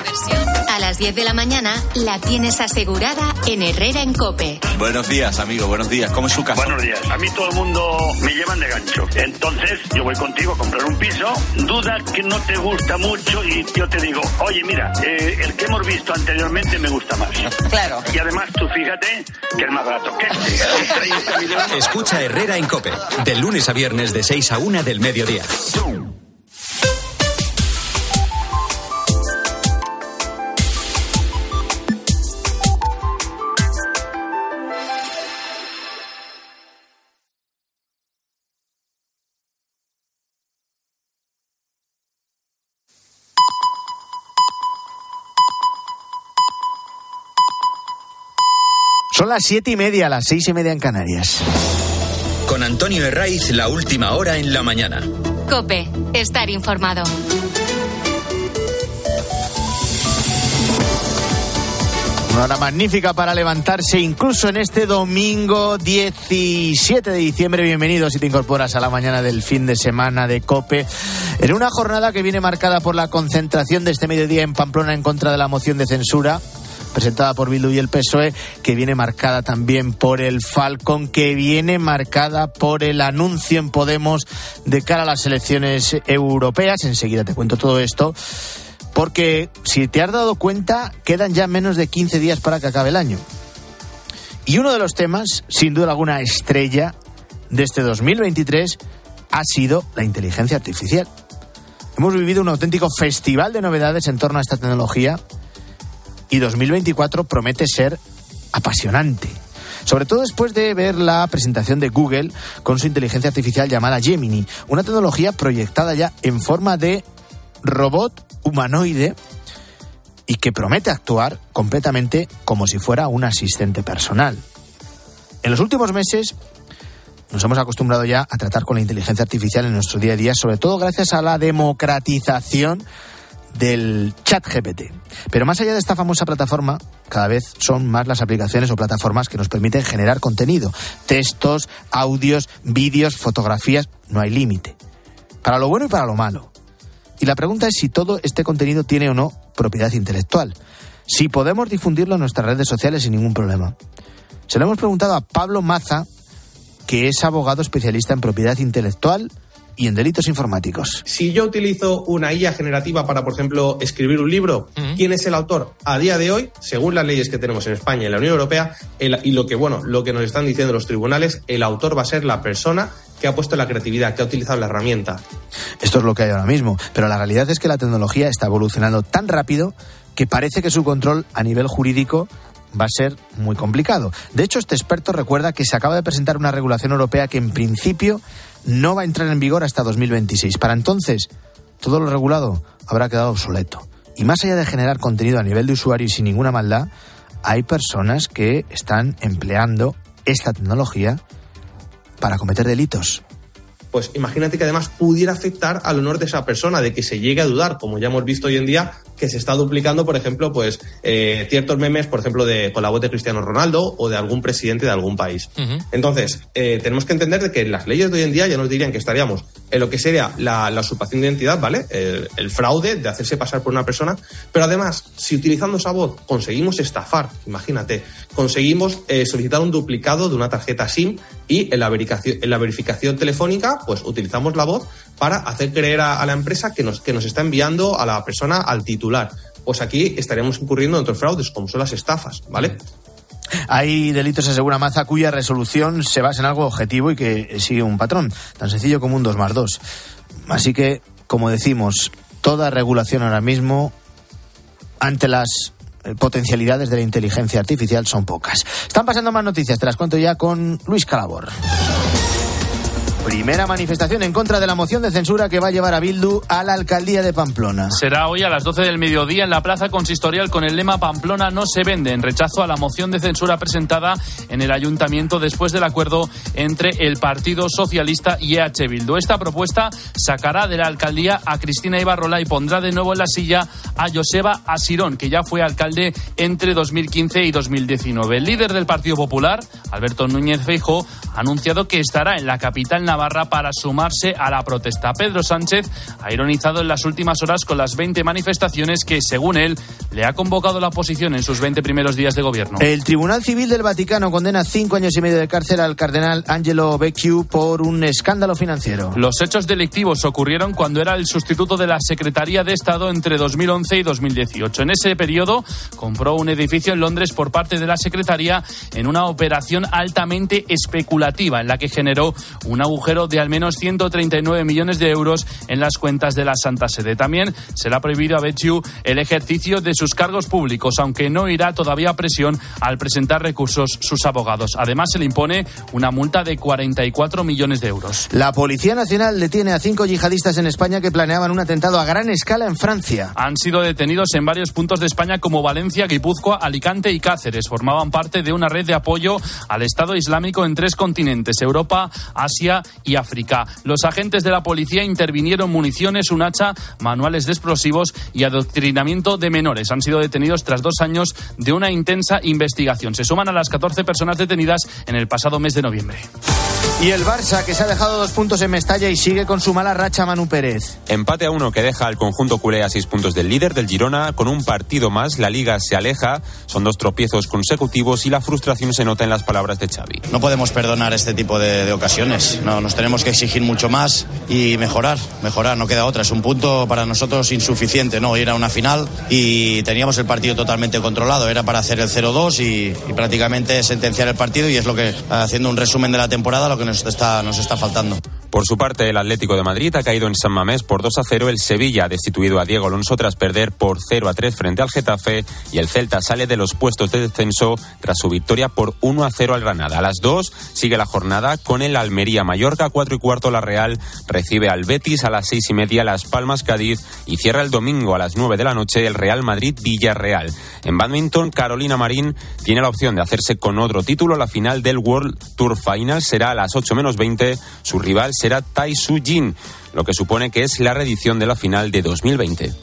Speaker 3: A las 10 de la mañana la tienes asegurada en Herrera en Cope.
Speaker 23: Buenos días, amigo, buenos días. ¿Cómo es su casa?
Speaker 24: Buenos días. A mí todo el mundo me llevan de gancho. Entonces, yo voy contigo a comprar un piso, duda que no te gusta mucho y yo te digo, oye, mira, eh, el que hemos visto anteriormente me gusta más.
Speaker 21: Claro.
Speaker 24: Y además, tú fíjate que es más barato que este. Con 30 millones.
Speaker 2: Escucha Herrera en Cope, de lunes a viernes de 6 a 1 del mediodía.
Speaker 1: Son las siete y media, las seis y media en Canarias.
Speaker 2: Con Antonio Herraiz, la última hora en la mañana.
Speaker 3: Cope, estar informado.
Speaker 1: Una hora magnífica para levantarse incluso en este domingo 17 de diciembre. Bienvenido si te incorporas a la mañana del fin de semana de Cope. En una jornada que viene marcada por la concentración de este mediodía en Pamplona en contra de la moción de censura presentada por Bildu y el PSOE, que viene marcada también por el Falcon, que viene marcada por el anuncio en Podemos de cara a las elecciones europeas. Enseguida te cuento todo esto. Porque si te has dado cuenta, quedan ya menos de 15 días para que acabe el año. Y uno de los temas, sin duda alguna estrella de este 2023, ha sido la inteligencia artificial. Hemos vivido un auténtico festival de novedades en torno a esta tecnología y 2024 promete ser apasionante. Sobre todo después de ver la presentación de Google con su inteligencia artificial llamada Gemini, una tecnología proyectada ya en forma de robot humanoide y que promete actuar completamente como si fuera un asistente personal. En los últimos meses nos hemos acostumbrado ya a tratar con la inteligencia artificial en nuestro día a día, sobre todo gracias a la democratización del chat GPT. Pero más allá de esta famosa plataforma, cada vez son más las aplicaciones o plataformas que nos permiten generar contenido. Textos, audios, vídeos, fotografías, no hay límite. Para lo bueno y para lo malo. Y la pregunta es si todo este contenido tiene o no propiedad intelectual. Si podemos difundirlo en nuestras redes sociales sin ningún problema. Se lo hemos preguntado a Pablo Maza, que es abogado especialista en propiedad intelectual y en delitos informáticos.
Speaker 25: Si yo utilizo una IA generativa para, por ejemplo, escribir un libro, ¿quién es el autor? A día de hoy, según las leyes que tenemos en España y en la Unión Europea, el- y lo que, bueno, lo que nos están diciendo los tribunales, el autor va a ser la persona que ha puesto la creatividad, que ha utilizado la herramienta.
Speaker 1: Esto es lo que hay ahora mismo. Pero la realidad es que la tecnología está evolucionando tan rápido que parece que su control a nivel jurídico va a ser muy complicado. De hecho, este experto recuerda que se acaba de presentar una regulación europea que en principio no va a entrar en vigor hasta 2026. Para entonces, todo lo regulado habrá quedado obsoleto. Y más allá de generar contenido a nivel de usuario y sin ninguna maldad, hay personas que están empleando esta tecnología para cometer delitos.
Speaker 25: Pues imagínate que además pudiera afectar al honor de esa persona, de que se llegue a dudar, como ya hemos visto hoy en día, que se está duplicando, por ejemplo, pues eh, ciertos memes, por ejemplo, de con la voz de Cristiano Ronaldo o de algún presidente de algún país. Entonces, eh, tenemos que entender de que las leyes de hoy en día ya nos dirían que estaríamos en lo que sería la, la usurpación de identidad, ¿vale? El, el fraude de hacerse pasar por una persona. Pero además, si utilizando esa voz conseguimos estafar, imagínate, conseguimos eh, solicitar un duplicado de una tarjeta SIM y en la, verificación, en la verificación telefónica, pues utilizamos la voz para hacer creer a, a la empresa que nos, que nos está enviando a la persona al titular. Pues aquí estaríamos incurriendo en otros fraudes, como son las estafas, ¿vale?
Speaker 1: Hay delitos, asegura Maza, cuya resolución se basa en algo objetivo y que sigue un patrón, tan sencillo como un 2 más 2. Así que, como decimos, toda regulación ahora mismo, ante las eh, potencialidades de la inteligencia artificial, son pocas. Están pasando más noticias, te las cuento ya con Luis Calabor. Primera manifestación en contra de la moción de censura que va a llevar a Bildu a la alcaldía de Pamplona.
Speaker 7: Será hoy a las 12 del mediodía en la plaza consistorial con el lema Pamplona no se vende, en rechazo a la moción de censura presentada en el ayuntamiento después del acuerdo entre el Partido Socialista y EH Bildu. Esta propuesta sacará de la alcaldía a Cristina Ibarrola y pondrá de nuevo en la silla a Joseba Asirón, que ya fue alcalde entre 2015 y 2019. El líder del Partido Popular, Alberto Núñez Feijóo, ha anunciado que estará en la capital Navarra para sumarse a la protesta. Pedro Sánchez ha ironizado en las últimas horas con las 20 manifestaciones que, según él, le ha convocado la oposición en sus 20 primeros días de gobierno.
Speaker 1: El Tribunal Civil del Vaticano condena cinco años y medio de cárcel al cardenal Angelo Becciu por un escándalo financiero.
Speaker 7: Los hechos delictivos ocurrieron cuando era el sustituto de la Secretaría de Estado entre 2011 y 2018. En ese periodo compró un edificio en Londres por parte de la Secretaría en una operación altamente especulativa en la que generó un agujero de al menos 139 millones de euros en las cuentas de la Santa Sede. También se le ha prohibido a Becciu el ejercicio de sus cargos públicos, aunque no irá todavía a presión al presentar recursos sus abogados. Además, se le impone una multa de 44 millones de euros.
Speaker 1: La Policía Nacional detiene a cinco yihadistas en España que planeaban un atentado a gran escala en Francia.
Speaker 7: Han sido detenidos en varios puntos de España como Valencia, Guipúzcoa, Alicante y Cáceres. Formaban parte de una red de apoyo al Estado Islámico en tres continentes, Europa, Asia y África. Los agentes de la policía intervinieron municiones, un hacha, manuales de explosivos y adoctrinamiento de menores. Han sido detenidos tras dos años de una intensa investigación. Se suman a las 14 personas detenidas en el pasado mes de noviembre.
Speaker 1: Y el Barça, que se ha dejado dos puntos en Mestalla y sigue con su mala racha Manu Pérez.
Speaker 26: Empate a uno que deja al conjunto culé a seis puntos del líder del Girona. Con un partido más, la liga se aleja. Son dos tropiezos consecutivos y la frustración se nota en las palabras de Xavi.
Speaker 27: No podemos perdonar este tipo de, de ocasiones. No, nos tenemos que exigir mucho más y mejorar. Mejorar, no queda otra. Es un punto para nosotros insuficiente, ¿no? Ir a una final y teníamos el partido totalmente controlado. Era para hacer el 0-2 y, y prácticamente sentenciar el partido y es lo que, haciendo un resumen de la temporada, lo que nos está, nos está faltando.
Speaker 26: Por su parte, el Atlético de Madrid ha caído en San Mamés por 2 a 0. El Sevilla ha destituido a Diego Alonso tras perder por 0 a 3 frente al Getafe. Y el Celta sale de los puestos de descenso tras su victoria por 1 a 0 al Granada. A las 2 sigue la jornada con el Almería Mallorca, 4 y cuarto la Real. Recibe al Betis a las 6 y media Las Palmas Cádiz. Y cierra el domingo a las 9 de la noche el Real Madrid Villarreal. En badminton, Carolina Marín tiene la opción de hacerse con otro título. La final del World Tour Final será a las 8 menos 20. Su rival será Tai Su Jin, lo que supone que es la reedición de la final de 2020.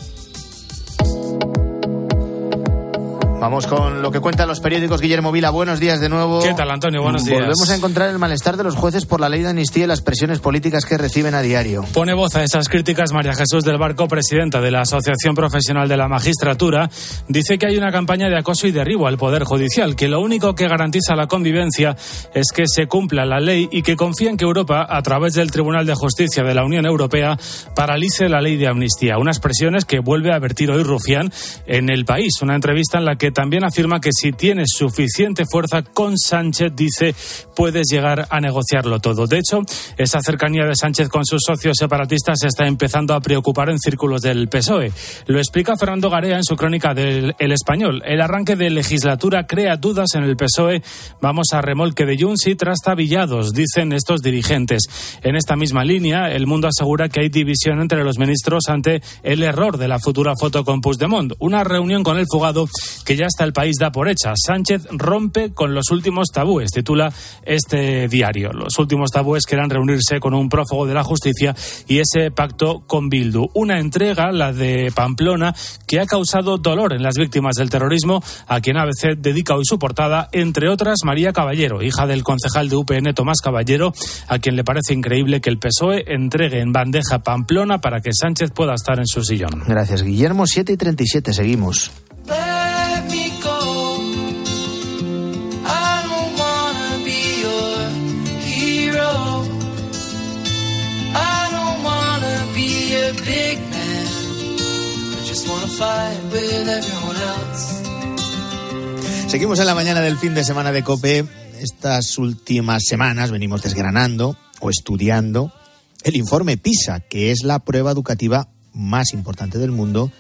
Speaker 1: Vamos con lo que cuentan los periódicos. Guillermo Vila, buenos días de nuevo.
Speaker 28: ¿Qué tal, Antonio? Buenos días.
Speaker 1: Volvemos a encontrar el malestar de los jueces por la ley de amnistía y las presiones políticas que reciben a diario.
Speaker 28: Pone voz a esas críticas María Jesús del Barco, presidenta de la Asociación Profesional de la Magistratura. Dice que hay una campaña de acoso y derribo al Poder Judicial, que lo único que garantiza la convivencia es que se cumpla la ley y que confía en que Europa, a través del Tribunal de Justicia de la Unión Europea, paralice la ley de amnistía. Unas presiones que vuelve a vertir hoy Rufián en el país. Una entrevista en la que también afirma que si tienes suficiente fuerza con Sánchez, dice, puedes llegar a negociarlo todo. De hecho, esa cercanía de Sánchez con sus socios separatistas se está empezando a preocupar en círculos del PSOE. Lo explica Fernando Garea en su crónica del El Español. El arranque de legislatura crea dudas en el PSOE. Vamos a remolque de Junts y trastabillados, dicen estos dirigentes. En esta misma línea, el mundo asegura que hay división entre los ministros ante el error de la futura foto con Puigdemont. Una reunión con el fugado que ya está el país da por hecha. Sánchez rompe con los últimos tabúes, titula este diario. Los últimos tabúes que eran reunirse con un prófugo de la justicia y ese pacto con Bildu. Una entrega, la de Pamplona, que ha causado dolor en las víctimas del terrorismo, a quien ABC dedica hoy su portada, entre otras María Caballero, hija del concejal de UPN Tomás Caballero, a quien le parece increíble que el PSOE entregue en bandeja Pamplona para que Sánchez pueda estar en su sillón.
Speaker 1: Gracias, Guillermo. 7 y 37, seguimos. Seguimos en la mañana del fin de semana de COPE. Estas últimas semanas venimos desgranando o estudiando el informe PISA, que es la prueba educativa más importante del mundo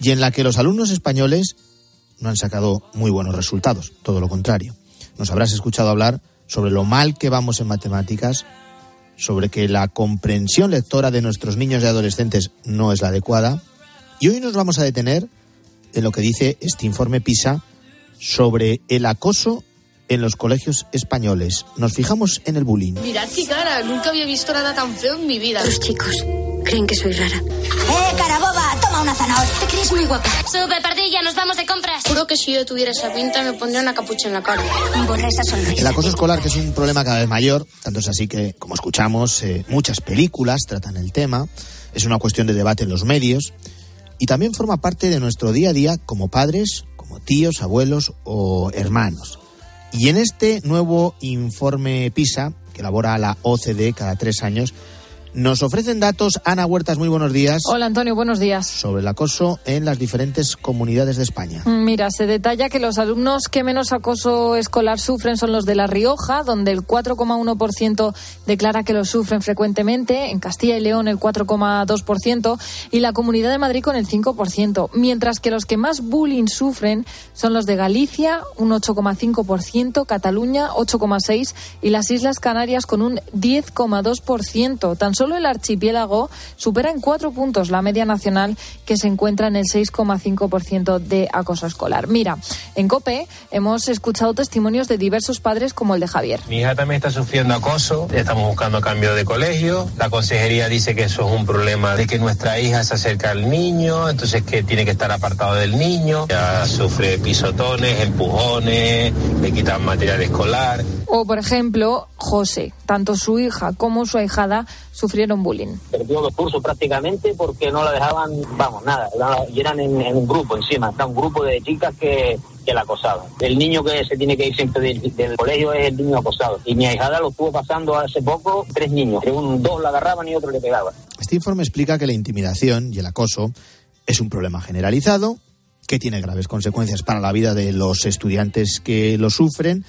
Speaker 1: y en la que los alumnos españoles no han sacado muy buenos resultados, todo lo contrario. Nos habrás escuchado hablar sobre lo mal que vamos en matemáticas, sobre que la comprensión lectora de nuestros niños y adolescentes no es la adecuada. Y hoy nos vamos a detener en lo que dice este informe PISA sobre el acoso en los colegios españoles. Nos fijamos en el bullying.
Speaker 29: Mirad qué cara, nunca había visto nada tan feo en mi vida.
Speaker 21: Los chicos creen que soy rara.
Speaker 30: ¡Eh, cara boba! ¡Toma
Speaker 31: una zanahoria.
Speaker 32: Te crees muy guapa. Super pardilla, nos vamos de compras.
Speaker 33: Juro que si yo tuviera esa pinta me pondría una capucha en la cara.
Speaker 31: Borra esa sonrisa.
Speaker 1: El acoso escolar, que es un problema cada vez mayor, tanto es así que, como escuchamos, eh, muchas películas tratan el tema, es una cuestión de debate en los medios y también forma parte de nuestro día a día como padres, como tíos, abuelos o hermanos. Y en este nuevo informe PISA, que elabora la OCDE cada tres años, nos ofrecen datos. Ana Huertas, muy buenos días.
Speaker 34: Hola Antonio, buenos días.
Speaker 1: Sobre el acoso en las diferentes comunidades de España.
Speaker 34: Mira, se detalla que los alumnos que menos acoso escolar sufren son los de La Rioja, donde el 4,1% declara que lo sufren frecuentemente, en Castilla y León el 4,2% y la Comunidad de Madrid con el 5%, mientras que los que más bullying sufren son los de Galicia, un 8,5%, Cataluña 8,6% y las Islas Canarias con un 10,2%. Tan solo el archipiélago supera en cuatro puntos la media nacional que se encuentra en el 6,5% de acoso escolar. Mira, en COPE hemos escuchado testimonios de diversos padres como el de Javier.
Speaker 29: Mi hija también está sufriendo acoso, estamos buscando cambio de colegio, la consejería dice que eso es un problema de que nuestra hija se acerca al niño, entonces que tiene que estar apartado del niño, ya sufre pisotones, empujones, le quitan material escolar.
Speaker 34: O, por ejemplo, José, tanto su hija como su ahijada sufrieron bullying.
Speaker 30: Perdió los cursos prácticamente porque no la dejaban, vamos, nada, y eran en, en un grupo encima, está un grupo de chicas que, que la acosaban. El niño que se tiene que ir siempre del, del, colegio es el niño acosado. Y mi ahijada lo estuvo pasando hace poco tres niños, un, dos la agarraban y otro le pegaban.
Speaker 1: Este informe explica que la intimidación y el acoso es un problema generalizado, que tiene graves consecuencias para la vida de los estudiantes que lo sufren.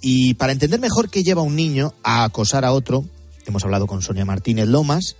Speaker 1: Y para entender mejor qué lleva un niño a acosar a otro, hemos hablado con Sonia Martínez Lomas,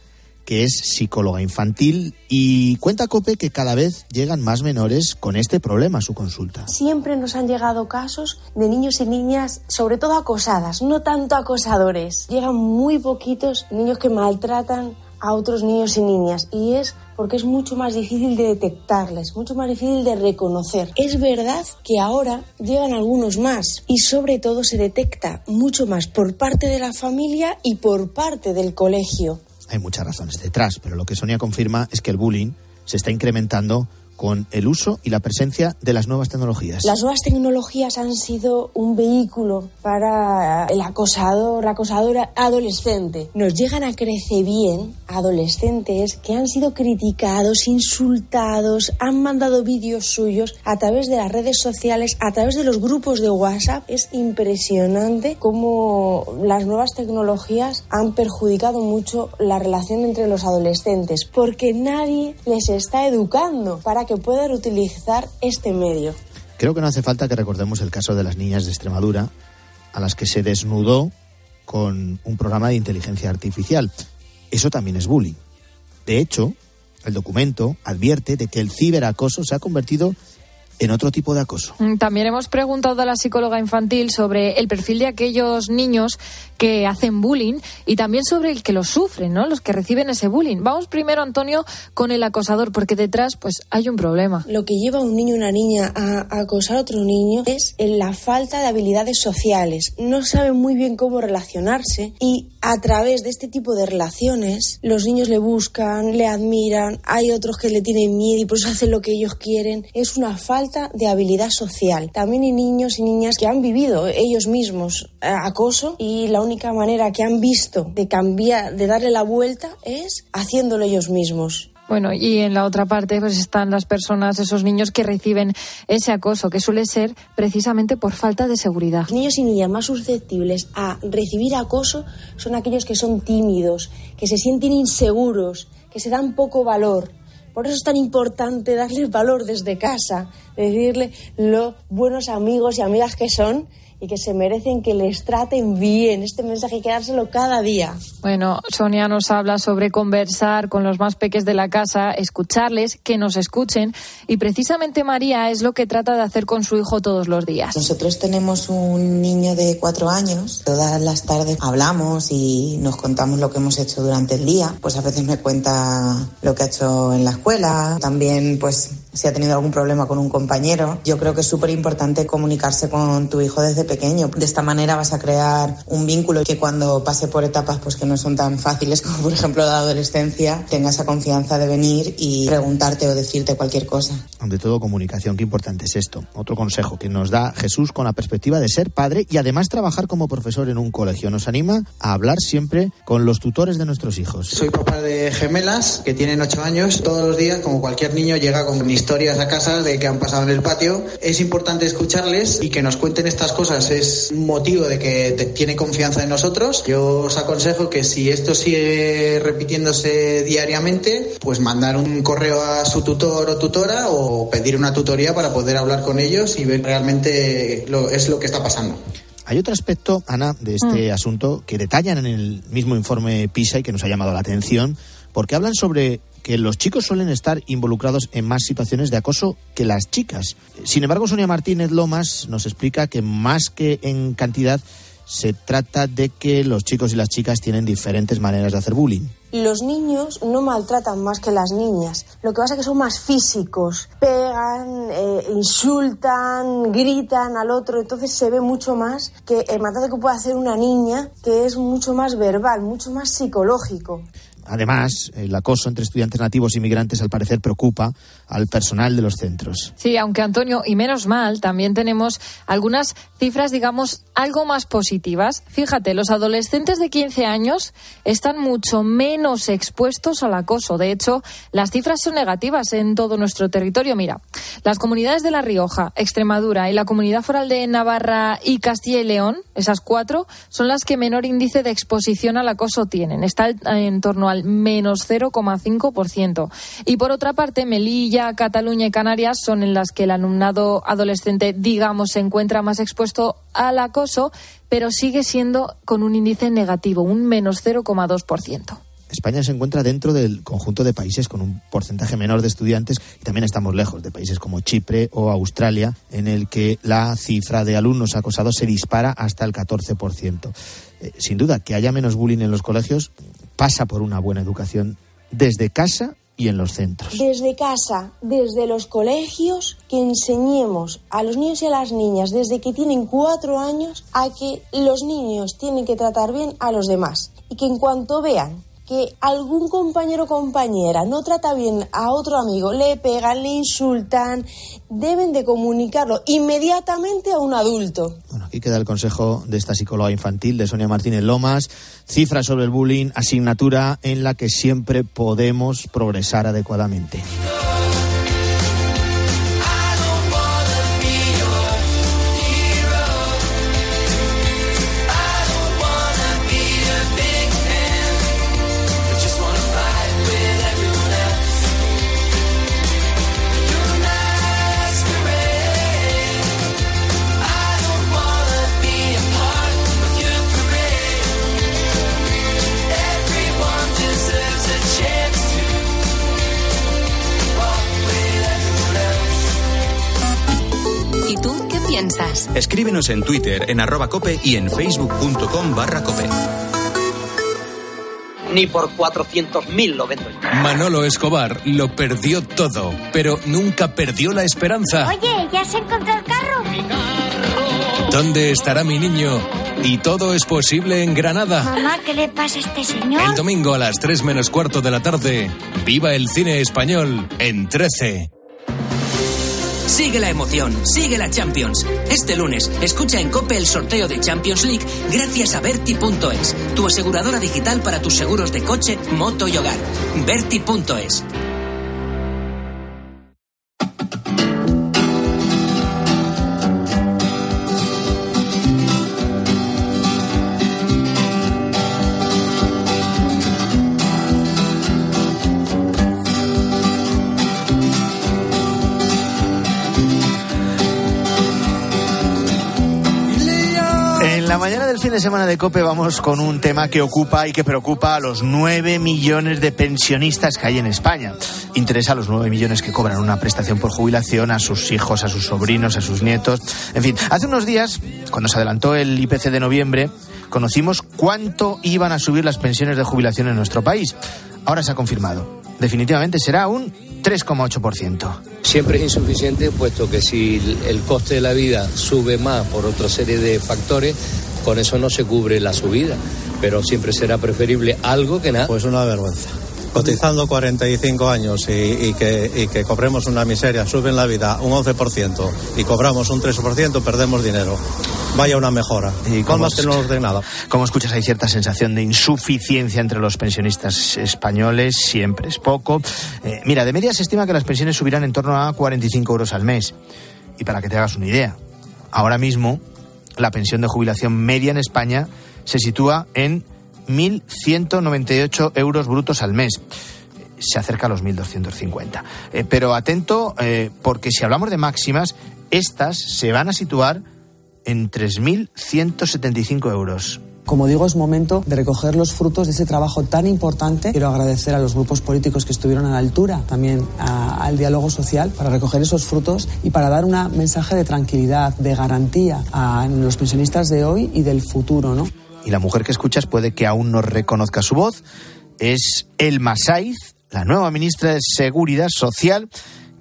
Speaker 1: que es psicóloga infantil y cuenta Cope que cada vez llegan más menores con este problema a su consulta.
Speaker 35: Siempre nos han llegado casos de niños y niñas, sobre todo acosadas, no tanto acosadores. Llegan muy poquitos niños que maltratan a otros niños y niñas y es porque es mucho más difícil de detectarles, mucho más difícil de reconocer. Es verdad que ahora llegan algunos más y sobre todo se detecta mucho más por parte de la familia y por parte del colegio.
Speaker 1: Hay muchas razones detrás, pero lo que Sonia confirma es que el bullying se está incrementando con el uso y la presencia de las nuevas tecnologías.
Speaker 35: Las nuevas tecnologías han sido un vehículo para el acosador, acosadora adolescente. Nos llegan a crecer bien adolescentes que han sido criticados, insultados, han mandado vídeos suyos a través de las redes sociales, a través de los grupos de WhatsApp. Es impresionante cómo las nuevas tecnologías han perjudicado mucho la relación entre los adolescentes, porque nadie les está educando para que puedan utilizar este medio.
Speaker 1: Creo que no hace falta que recordemos el caso de las niñas de Extremadura, a las que se desnudó con un programa de inteligencia artificial. Eso también es bullying. De hecho, el documento advierte de que el ciberacoso se ha convertido otro tipo de acoso.
Speaker 34: También hemos preguntado a la psicóloga infantil sobre el perfil de aquellos niños que hacen bullying y también sobre el que lo sufren, ¿no? Los que reciben ese bullying. Vamos primero, Antonio, con el acosador, porque detrás pues hay un problema.
Speaker 35: Lo que lleva a un niño o una niña a, a acosar a otro niño es la falta de habilidades sociales. No saben muy bien cómo relacionarse y a través de este tipo de relaciones los niños le buscan, le admiran, hay otros que le tienen miedo y por eso hacen lo que ellos quieren. Es una falta de habilidad social. También hay niños y niñas que han vivido ellos mismos eh, acoso y la única manera que han visto de cambiar, de darle la vuelta es haciéndolo ellos mismos.
Speaker 34: Bueno, y en la otra parte pues están las personas, esos niños que reciben ese acoso, que suele ser precisamente por falta de seguridad.
Speaker 35: Los niños y niñas más susceptibles a recibir acoso son aquellos que son tímidos, que se sienten inseguros, que se dan poco valor. Por eso es tan importante darles valor desde casa, decirle lo buenos amigos y amigas que son y que se merecen que les traten bien. Este mensaje hay que dárselo cada día.
Speaker 34: Bueno, Sonia nos habla sobre conversar con los más peques de la casa, escucharles, que nos escuchen y precisamente María es lo que trata de hacer con su hijo todos los días.
Speaker 36: Nosotros tenemos un niño de cuatro años. Todas las tardes hablamos y nos contamos lo que hemos hecho durante el día. Pues a veces me cuenta lo que ha hecho en la escuela. También pues si ha tenido algún problema con un compañero. Yo creo que es súper importante comunicarse con tu hijo desde pequeño. De esta manera vas a crear un vínculo que cuando pase por etapas pues que no son tan fáciles como por ejemplo la adolescencia, tenga esa confianza de venir y preguntarte o decirte cualquier cosa.
Speaker 1: Ante todo comunicación, qué importante es esto. Otro consejo que nos da Jesús con la perspectiva de ser padre y además trabajar como profesor en un colegio. Nos anima a hablar siempre con los tutores de nuestros hijos.
Speaker 31: Soy papá de gemelas que tienen ocho años. Todos los días, como cualquier niño, llega con historias a casa de que han pasado en el patio. Es importante escucharles y que nos cuenten estas cosas. Es un motivo de que tiene confianza en nosotros. Yo os aconsejo que si esto sigue repitiéndose diariamente, pues mandar un correo a su tutor o tutora o pedir una tutoría para poder hablar con ellos y ver realmente lo, es lo que está pasando.
Speaker 1: Hay otro aspecto, Ana, de este
Speaker 34: Mm.
Speaker 1: asunto que detallan en el mismo informe PISA y que nos ha llamado la atención, porque hablan sobre que los chicos suelen estar involucrados en más situaciones de acoso que las chicas. Sin embargo, Sonia Martínez Lomas nos explica que más que en cantidad, se trata de que los chicos y las chicas tienen diferentes maneras de hacer bullying.
Speaker 35: Los niños no maltratan más que las niñas. Lo que pasa es que son más físicos. Pegan, eh, insultan, gritan al otro. Entonces se ve mucho más que el maltrato que puede hacer una niña, que es mucho más verbal, mucho más psicológico.
Speaker 1: Además, el acoso entre estudiantes nativos e inmigrantes al parecer preocupa al personal de los centros.
Speaker 34: Sí, aunque Antonio, y menos mal, también tenemos algunas cifras, digamos, algo más positivas. Fíjate, los adolescentes de 15 años están mucho menos expuestos al acoso. De hecho, las cifras son negativas en todo nuestro territorio. Mira, las comunidades de La Rioja, Extremadura y la Comunidad Foral de Navarra y Castilla y León, esas cuatro, son las que menor índice de exposición al acoso tienen. Está en torno al menos 0,5%. Y por otra parte, Melilla, Cataluña y Canarias son en las que el alumnado adolescente, digamos, se encuentra más expuesto al acoso, pero sigue siendo con un índice negativo, un menos 0,2%.
Speaker 1: España se encuentra dentro del conjunto de países con un porcentaje menor de estudiantes y también estamos lejos de países como Chipre o Australia, en el que la cifra de alumnos acosados se dispara hasta el 14%. Eh, sin duda, que haya menos bullying en los colegios pasa por una buena educación desde casa y en los centros.
Speaker 35: Desde casa, desde los colegios, que enseñemos a los niños y a las niñas desde que tienen cuatro años a que los niños tienen que tratar bien a los demás y que en cuanto vean que algún compañero o compañera no trata bien a otro amigo, le pegan, le insultan, deben de comunicarlo inmediatamente a un adulto.
Speaker 1: Bueno, aquí queda el consejo de esta psicóloga infantil, de Sonia Martínez Lomas. Cifras sobre el bullying, asignatura en la que siempre podemos progresar adecuadamente.
Speaker 2: Escríbenos en Twitter, en arroba cope y en facebook.com barra cope.
Speaker 37: Ni por 400.000 lo vendo yo.
Speaker 38: Manolo Escobar lo perdió todo, pero nunca perdió la esperanza.
Speaker 32: Oye, ¿ya se encontró el carro?
Speaker 38: ¿Dónde estará mi niño? Y todo es posible en Granada.
Speaker 32: Mamá, ¿qué le pasa a este señor?
Speaker 38: El domingo a las 3 menos cuarto de la tarde, viva el cine español en 13.
Speaker 39: Sigue la emoción, sigue la Champions. Este lunes, escucha en Cope el sorteo de Champions League gracias a Berti.es, tu aseguradora digital para tus seguros de coche, moto y hogar. Berti.es.
Speaker 1: fin de semana de COPE vamos con un tema que ocupa y que preocupa a los 9 millones de pensionistas que hay en España. Interesa a los 9 millones que cobran una prestación por jubilación, a sus hijos, a sus sobrinos, a sus nietos. En fin, hace unos días, cuando se adelantó el IPC de noviembre, conocimos cuánto iban a subir las pensiones de jubilación en nuestro país. Ahora se ha confirmado. Definitivamente será un 3,8%.
Speaker 40: Siempre es insuficiente, puesto que si el coste de la vida sube más por otra serie de factores, con eso no se cubre la subida. Pero siempre será preferible algo que nada.
Speaker 41: Pues una vergüenza cotizando 45 años y, que, y, que, cobremos una miseria, suben la vida un 11% y cobramos un 3%, perdemos dinero. Vaya una mejora. Y con más que no nos den nada.
Speaker 1: Como escuchas, hay cierta sensación de insuficiencia entre los pensionistas españoles, siempre es poco. Eh, mira, de media se estima que las pensiones subirán en torno a 45 euros al mes. Y para que te hagas una idea, ahora mismo la pensión de jubilación media en España se sitúa en 1.198 euros brutos al mes. Se acerca a los 1.250. Eh, pero atento, eh, porque si hablamos de máximas, estas se van a situar en 3.175 euros.
Speaker 42: Como digo, es momento de recoger los frutos de ese trabajo tan importante. Quiero agradecer a los grupos políticos que estuvieron a la altura, también al diálogo social, para recoger esos frutos y para dar un mensaje de tranquilidad, de garantía a los pensionistas de hoy y del futuro, ¿no?
Speaker 1: y la mujer que escuchas puede que aún no reconozca su voz. Es Elma Saiz, la nueva ministra de Seguridad Social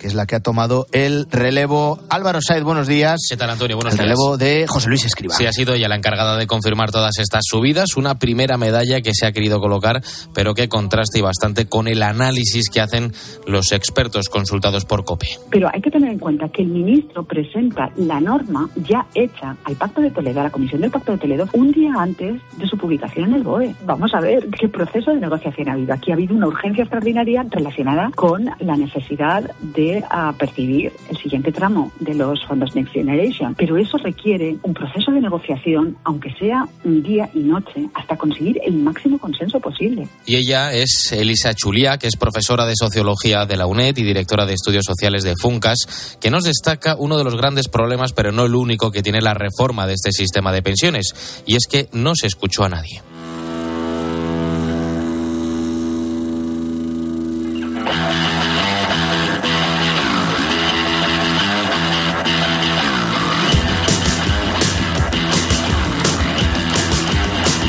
Speaker 1: que es la que ha tomado el relevo. Álvaro Said, buenos días.
Speaker 43: ¿Qué tal, Antonio? Buenos
Speaker 1: el relevo de José Luis Escriba.
Speaker 43: Sí, ha sido ella la encargada de confirmar todas estas subidas. Una primera medalla que se ha querido colocar, pero que contrasta y bastante con el análisis que hacen los expertos consultados por COPE.
Speaker 44: Pero hay que tener en cuenta que el ministro presenta la norma ya hecha al Pacto de Toledo, a la Comisión del Pacto de Toledo, un día antes de su publicación en el BOE. Vamos a ver qué proceso de negociación ha habido. Aquí ha habido una urgencia extraordinaria relacionada con la necesidad de a percibir el siguiente tramo de los fondos Next Generation. Pero eso requiere un proceso de negociación, aunque sea un día y noche, hasta conseguir el máximo consenso posible.
Speaker 43: Y ella es Elisa Chulia, que es profesora de Sociología de la UNED y directora de Estudios Sociales de FUNCAS, que nos destaca uno de los grandes problemas, pero no el único, que tiene la reforma de este sistema de pensiones, y es que no se escuchó a nadie.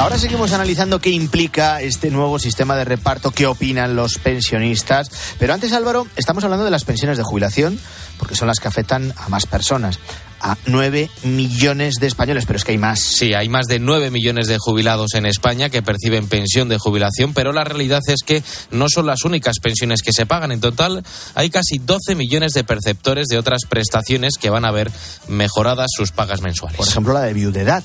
Speaker 1: Ahora seguimos analizando qué implica este nuevo sistema de reparto, qué opinan los pensionistas. Pero antes, Álvaro, estamos hablando de las pensiones de jubilación, porque son las que afectan a más personas a 9 millones de españoles, pero es que hay más.
Speaker 43: Sí, hay más de 9 millones de jubilados en España que perciben pensión de jubilación, pero la realidad es que no son las únicas pensiones que se pagan. En total, hay casi 12 millones de perceptores de otras prestaciones que van a ver mejoradas sus pagas mensuales.
Speaker 1: Por ejemplo, la de viudedad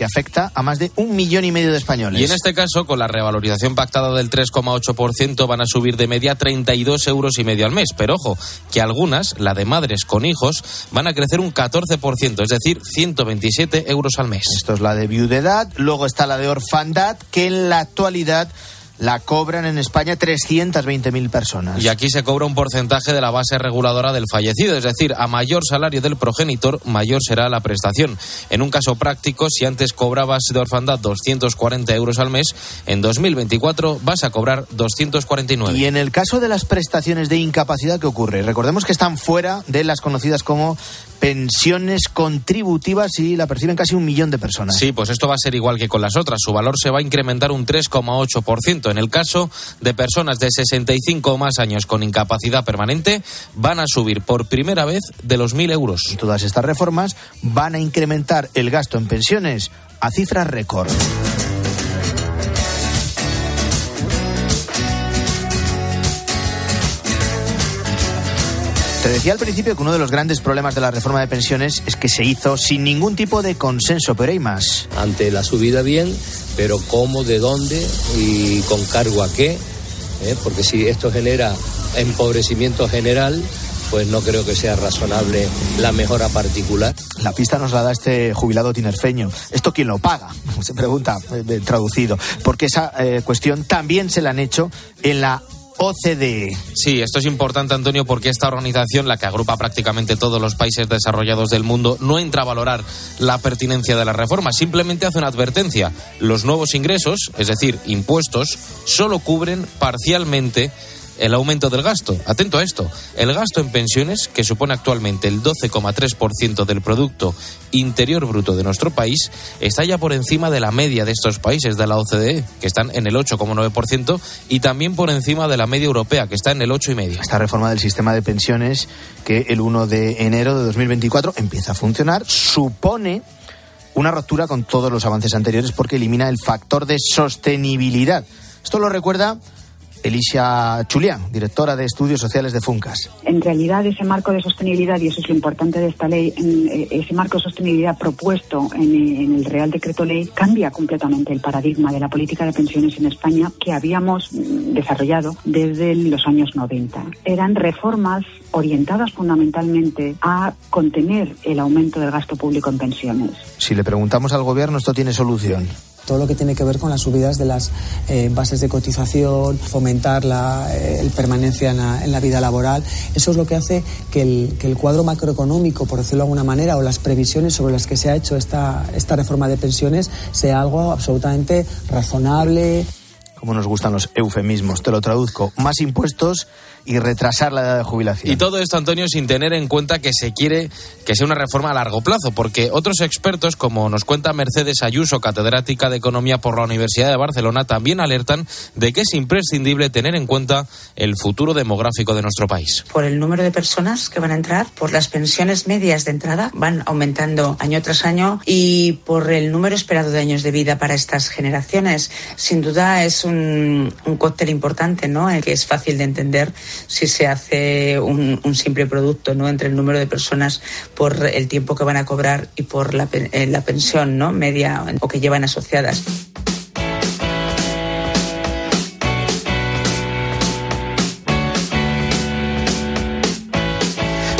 Speaker 1: que afecta a más de un millón y medio de españoles.
Speaker 43: Y en este caso, con la revalorización pactada del 3,8%, van a subir de media 32 euros y medio al mes. Pero ojo, que algunas, la de madres con hijos, van a crecer un 14%, es decir, 127 euros al mes.
Speaker 1: Esto es la de viudedad. Luego está la de orfandad, que en la actualidad la cobran en España 320.000 personas.
Speaker 43: Y aquí se cobra un porcentaje de la base reguladora del fallecido, es decir, a mayor salario del progenitor, mayor será la prestación. En un caso práctico, si antes cobrabas de orfandad 240 euros al mes, en 2024 vas a cobrar 249.
Speaker 1: Y en el caso de las prestaciones de incapacidad, ¿qué ocurre? Recordemos que están fuera de las conocidas como pensiones contributivas y la perciben casi un millón de personas.
Speaker 43: Sí, pues esto va a ser igual que con las otras. Su valor se va a incrementar un 3,8%. En el caso de personas de 65 o más años con incapacidad permanente, van a subir por primera vez de los 1.000 euros.
Speaker 1: Todas estas reformas van a incrementar el gasto en pensiones a cifras récord. Te decía al principio que uno de los grandes problemas de la reforma de pensiones es que se hizo sin ningún tipo de consenso, pero hay más.
Speaker 40: Ante la subida bien, pero cómo, de dónde y con cargo a qué, ¿Eh? porque si esto genera empobrecimiento general, pues no creo que sea razonable la mejora particular.
Speaker 1: La pista nos la da este jubilado tinerfeño. ¿Esto quién lo paga? Se pregunta, eh, traducido. Porque esa eh, cuestión también se la han hecho en la OCDE.
Speaker 43: Sí, esto es importante, Antonio, porque esta organización, la que agrupa prácticamente todos los países desarrollados del mundo, no entra a valorar la pertinencia de la reforma, simplemente hace una advertencia. Los nuevos ingresos, es decir, impuestos, solo cubren parcialmente el aumento del gasto. Atento a esto. El gasto en pensiones, que supone actualmente el 12,3% del Producto Interior Bruto de nuestro país, está ya por encima de la media de estos países de la OCDE, que están en el 8,9%, y también por encima de la media europea, que está en el 8,5%.
Speaker 1: Esta reforma del sistema de pensiones, que el 1 de enero de 2024 empieza a funcionar, supone una ruptura con todos los avances anteriores porque elimina el factor de sostenibilidad. Esto lo recuerda Elisia Chulián, directora de Estudios Sociales de Funcas.
Speaker 44: En realidad, ese marco de sostenibilidad, y eso es lo importante de esta ley, eh, ese marco de sostenibilidad propuesto en, el Real Decreto Ley cambia completamente el paradigma de la política de pensiones en España que habíamos mm, desarrollado desde los años 90. Eran reformas orientadas fundamentalmente a contener el aumento del gasto público en pensiones.
Speaker 1: Si le preguntamos al Gobierno, esto tiene solución
Speaker 42: todo lo que tiene que ver con las subidas de las eh, bases de cotización, fomentar la eh, permanencia en la, vida laboral. Eso es lo que hace que el, que el, cuadro macroeconómico, por decirlo de alguna manera, o las previsiones sobre las que se ha hecho esta, esta reforma de pensiones sea algo absolutamente razonable.
Speaker 1: Como nos gustan los eufemismos, te lo traduzco. Más impuestos y retrasar la edad de jubilación.
Speaker 43: Y todo esto, Antonio, sin tener en cuenta que se quiere que sea una reforma a largo plazo, porque otros expertos, como nos cuenta Mercedes Ayuso, catedrática de Economía por la Universidad de Barcelona, también alertan de que es imprescindible tener en cuenta el futuro demográfico de nuestro país.
Speaker 36: Por el número de personas que van a entrar, por las pensiones medias de entrada, van aumentando año tras año y por el número esperado de años de vida para estas generaciones. Sin duda es un, un cóctel importante, ¿no? que es fácil de entender si se hace un, simple producto no entre el número de personas por el tiempo que van a cobrar y por la, eh, la pensión no media o que llevan asociadas.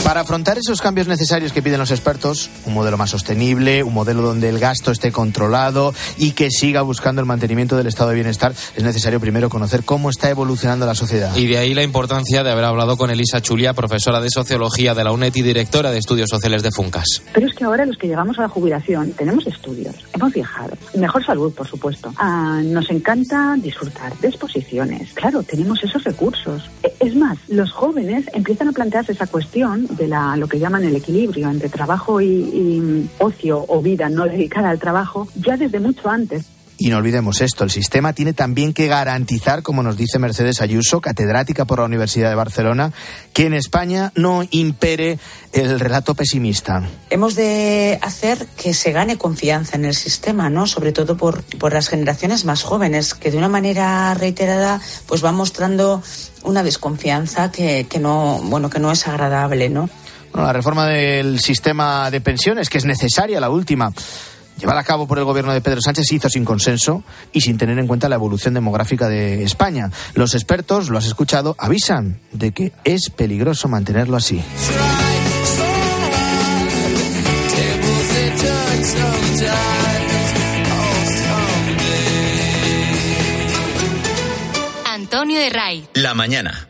Speaker 1: Para afrontar esos cambios necesarios que piden los expertos, un modelo más sostenible, un modelo donde el gasto esté controlado y que siga buscando el mantenimiento del estado de bienestar, es necesario primero conocer cómo está evolucionando la sociedad.
Speaker 43: Y de ahí la importancia de haber hablado con Elisa Chulia, profesora de Sociología de la UNED y directora de Estudios Sociales de Funcas.
Speaker 44: Pero es que ahora los que llegamos a la jubilación tenemos estudios, hemos viajado, mejor salud, por supuesto. Ah, nos encanta disfrutar de exposiciones. Claro, tenemos esos recursos. E, es más, los jóvenes empiezan a plantearse esa cuestión de la, lo que llaman el equilibrio entre trabajo y ocio o vida no dedicada al trabajo ya desde mucho antes.
Speaker 1: Y no olvidemos esto, el sistema tiene también que garantizar, como nos dice Mercedes Ayuso, catedrática por la Universidad de Barcelona, que en España no impere el relato pesimista.
Speaker 36: Hemos de hacer que se gane confianza en el sistema, ¿no? Sobre todo por, por las generaciones más jóvenes, que de una manera reiterada pues va mostrando una desconfianza que, que no, bueno, que no es agradable, ¿no?
Speaker 1: Bueno, la reforma del sistema de pensiones, que es necesaria, la última llevada a cabo por el gobierno de Pedro Sánchez se hizo sin consenso y sin tener en cuenta la evolución demográfica de España. Los expertos, lo has escuchado, avisan de que es peligroso mantenerlo así.
Speaker 3: Antonio de Ray.
Speaker 2: La mañana.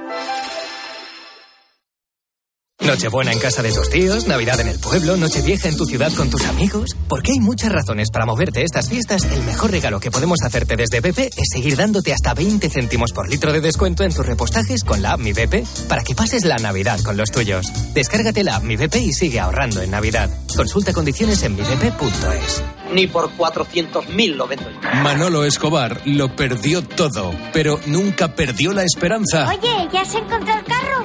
Speaker 45: Nochebuena en casa de tus tíos, Navidad en el pueblo, Nochevieja en tu ciudad con tus amigos. Porque hay muchas razones para moverte estas fiestas, el mejor regalo que podemos hacerte desde BP es seguir dándote hasta 20 céntimos por litro de descuento en tus repostajes con la app Mi BP para que pases la Navidad con los tuyos. Descárgate la app Mi BP y sigue ahorrando en Navidad. Consulta condiciones en mibp.es.
Speaker 37: Ni por 400.000 lo vendo.
Speaker 38: Manolo Escobar lo perdió todo, pero nunca perdió la esperanza.
Speaker 32: Oye, ¿ya se encontró el carro?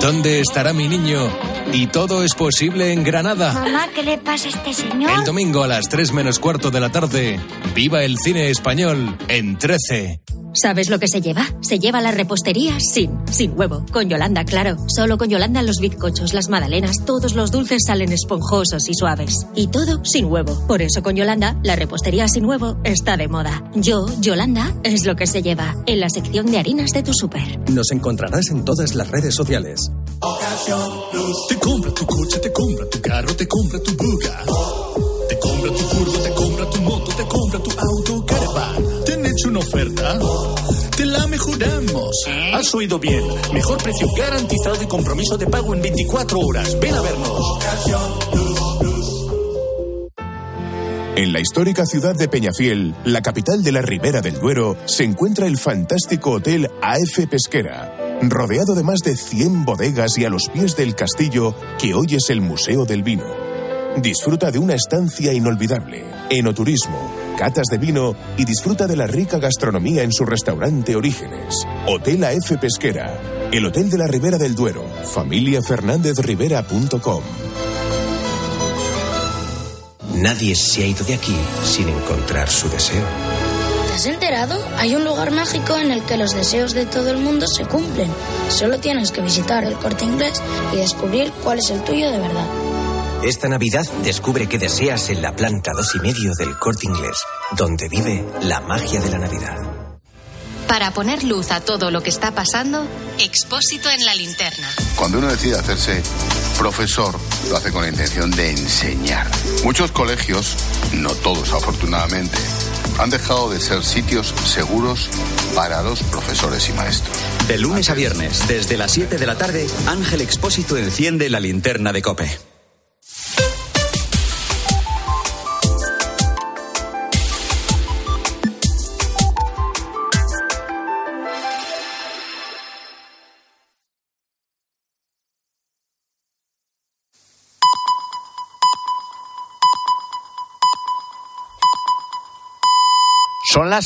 Speaker 38: ¿Dónde estará mi niño? Y todo es posible en Granada.
Speaker 32: Mamá, ¿qué le pasa a este señor?
Speaker 38: El domingo a las 3 menos cuarto de la tarde, viva el cine español en 13.
Speaker 46: ¿Sabes lo que se lleva? Se lleva la repostería sin, sin huevo. Con Yolanda, claro. Solo con Yolanda los bizcochos, las magdalenas, todos los dulces salen esponjosos y suaves. Y todo sin huevo. Por eso con Yolanda, la repostería sin huevo está de moda. Yo, Yolanda, es lo que se lleva. En la sección de harinas de tu súper.
Speaker 47: Nos encontrarás en todas las redes sociales.
Speaker 48: Te compra tu coche, te compra tu carro, te compra tu buga. Te compra tu furgo, te compra tu moto, te compra tu auto, caravan. ¿Te han hecho una oferta? te la mejoramos. Has oído bien. Mejor precio garantizado y compromiso de pago en 24 horas. Ven a vernos.
Speaker 49: En la histórica ciudad de Peñafiel, la capital de la Ribera del Duero, se encuentra el fantástico Hotel AF Pesquera, rodeado de más de 100 bodegas y a los pies del castillo que hoy es el Museo del Vino. Disfruta de una estancia inolvidable, enoturismo, catas de vino y disfruta de la rica gastronomía en su restaurante Orígenes. Hotel AF Pesquera, el Hotel de la Ribera del Duero, familiafernandezrivera.com.
Speaker 50: Nadie se ha ido de aquí sin encontrar su deseo.
Speaker 51: ¿Te has enterado? Hay un lugar mágico en el que los deseos de todo el mundo se cumplen. Solo tienes que visitar el corte inglés y descubrir cuál es el tuyo de verdad.
Speaker 50: Esta Navidad descubre qué deseas en la planta dos y medio del corte inglés, donde vive la magia de la Navidad.
Speaker 3: Para poner luz a todo lo que está pasando, Expósito en la linterna.
Speaker 52: Cuando uno decide hacerse profesor, lo hace con la intención de enseñar. Muchos colegios, no todos afortunadamente, han dejado de ser sitios seguros para los profesores y maestros.
Speaker 2: De lunes a viernes, desde las 7 de la tarde, Ángel Expósito enciende la linterna de Cope.
Speaker 1: Son las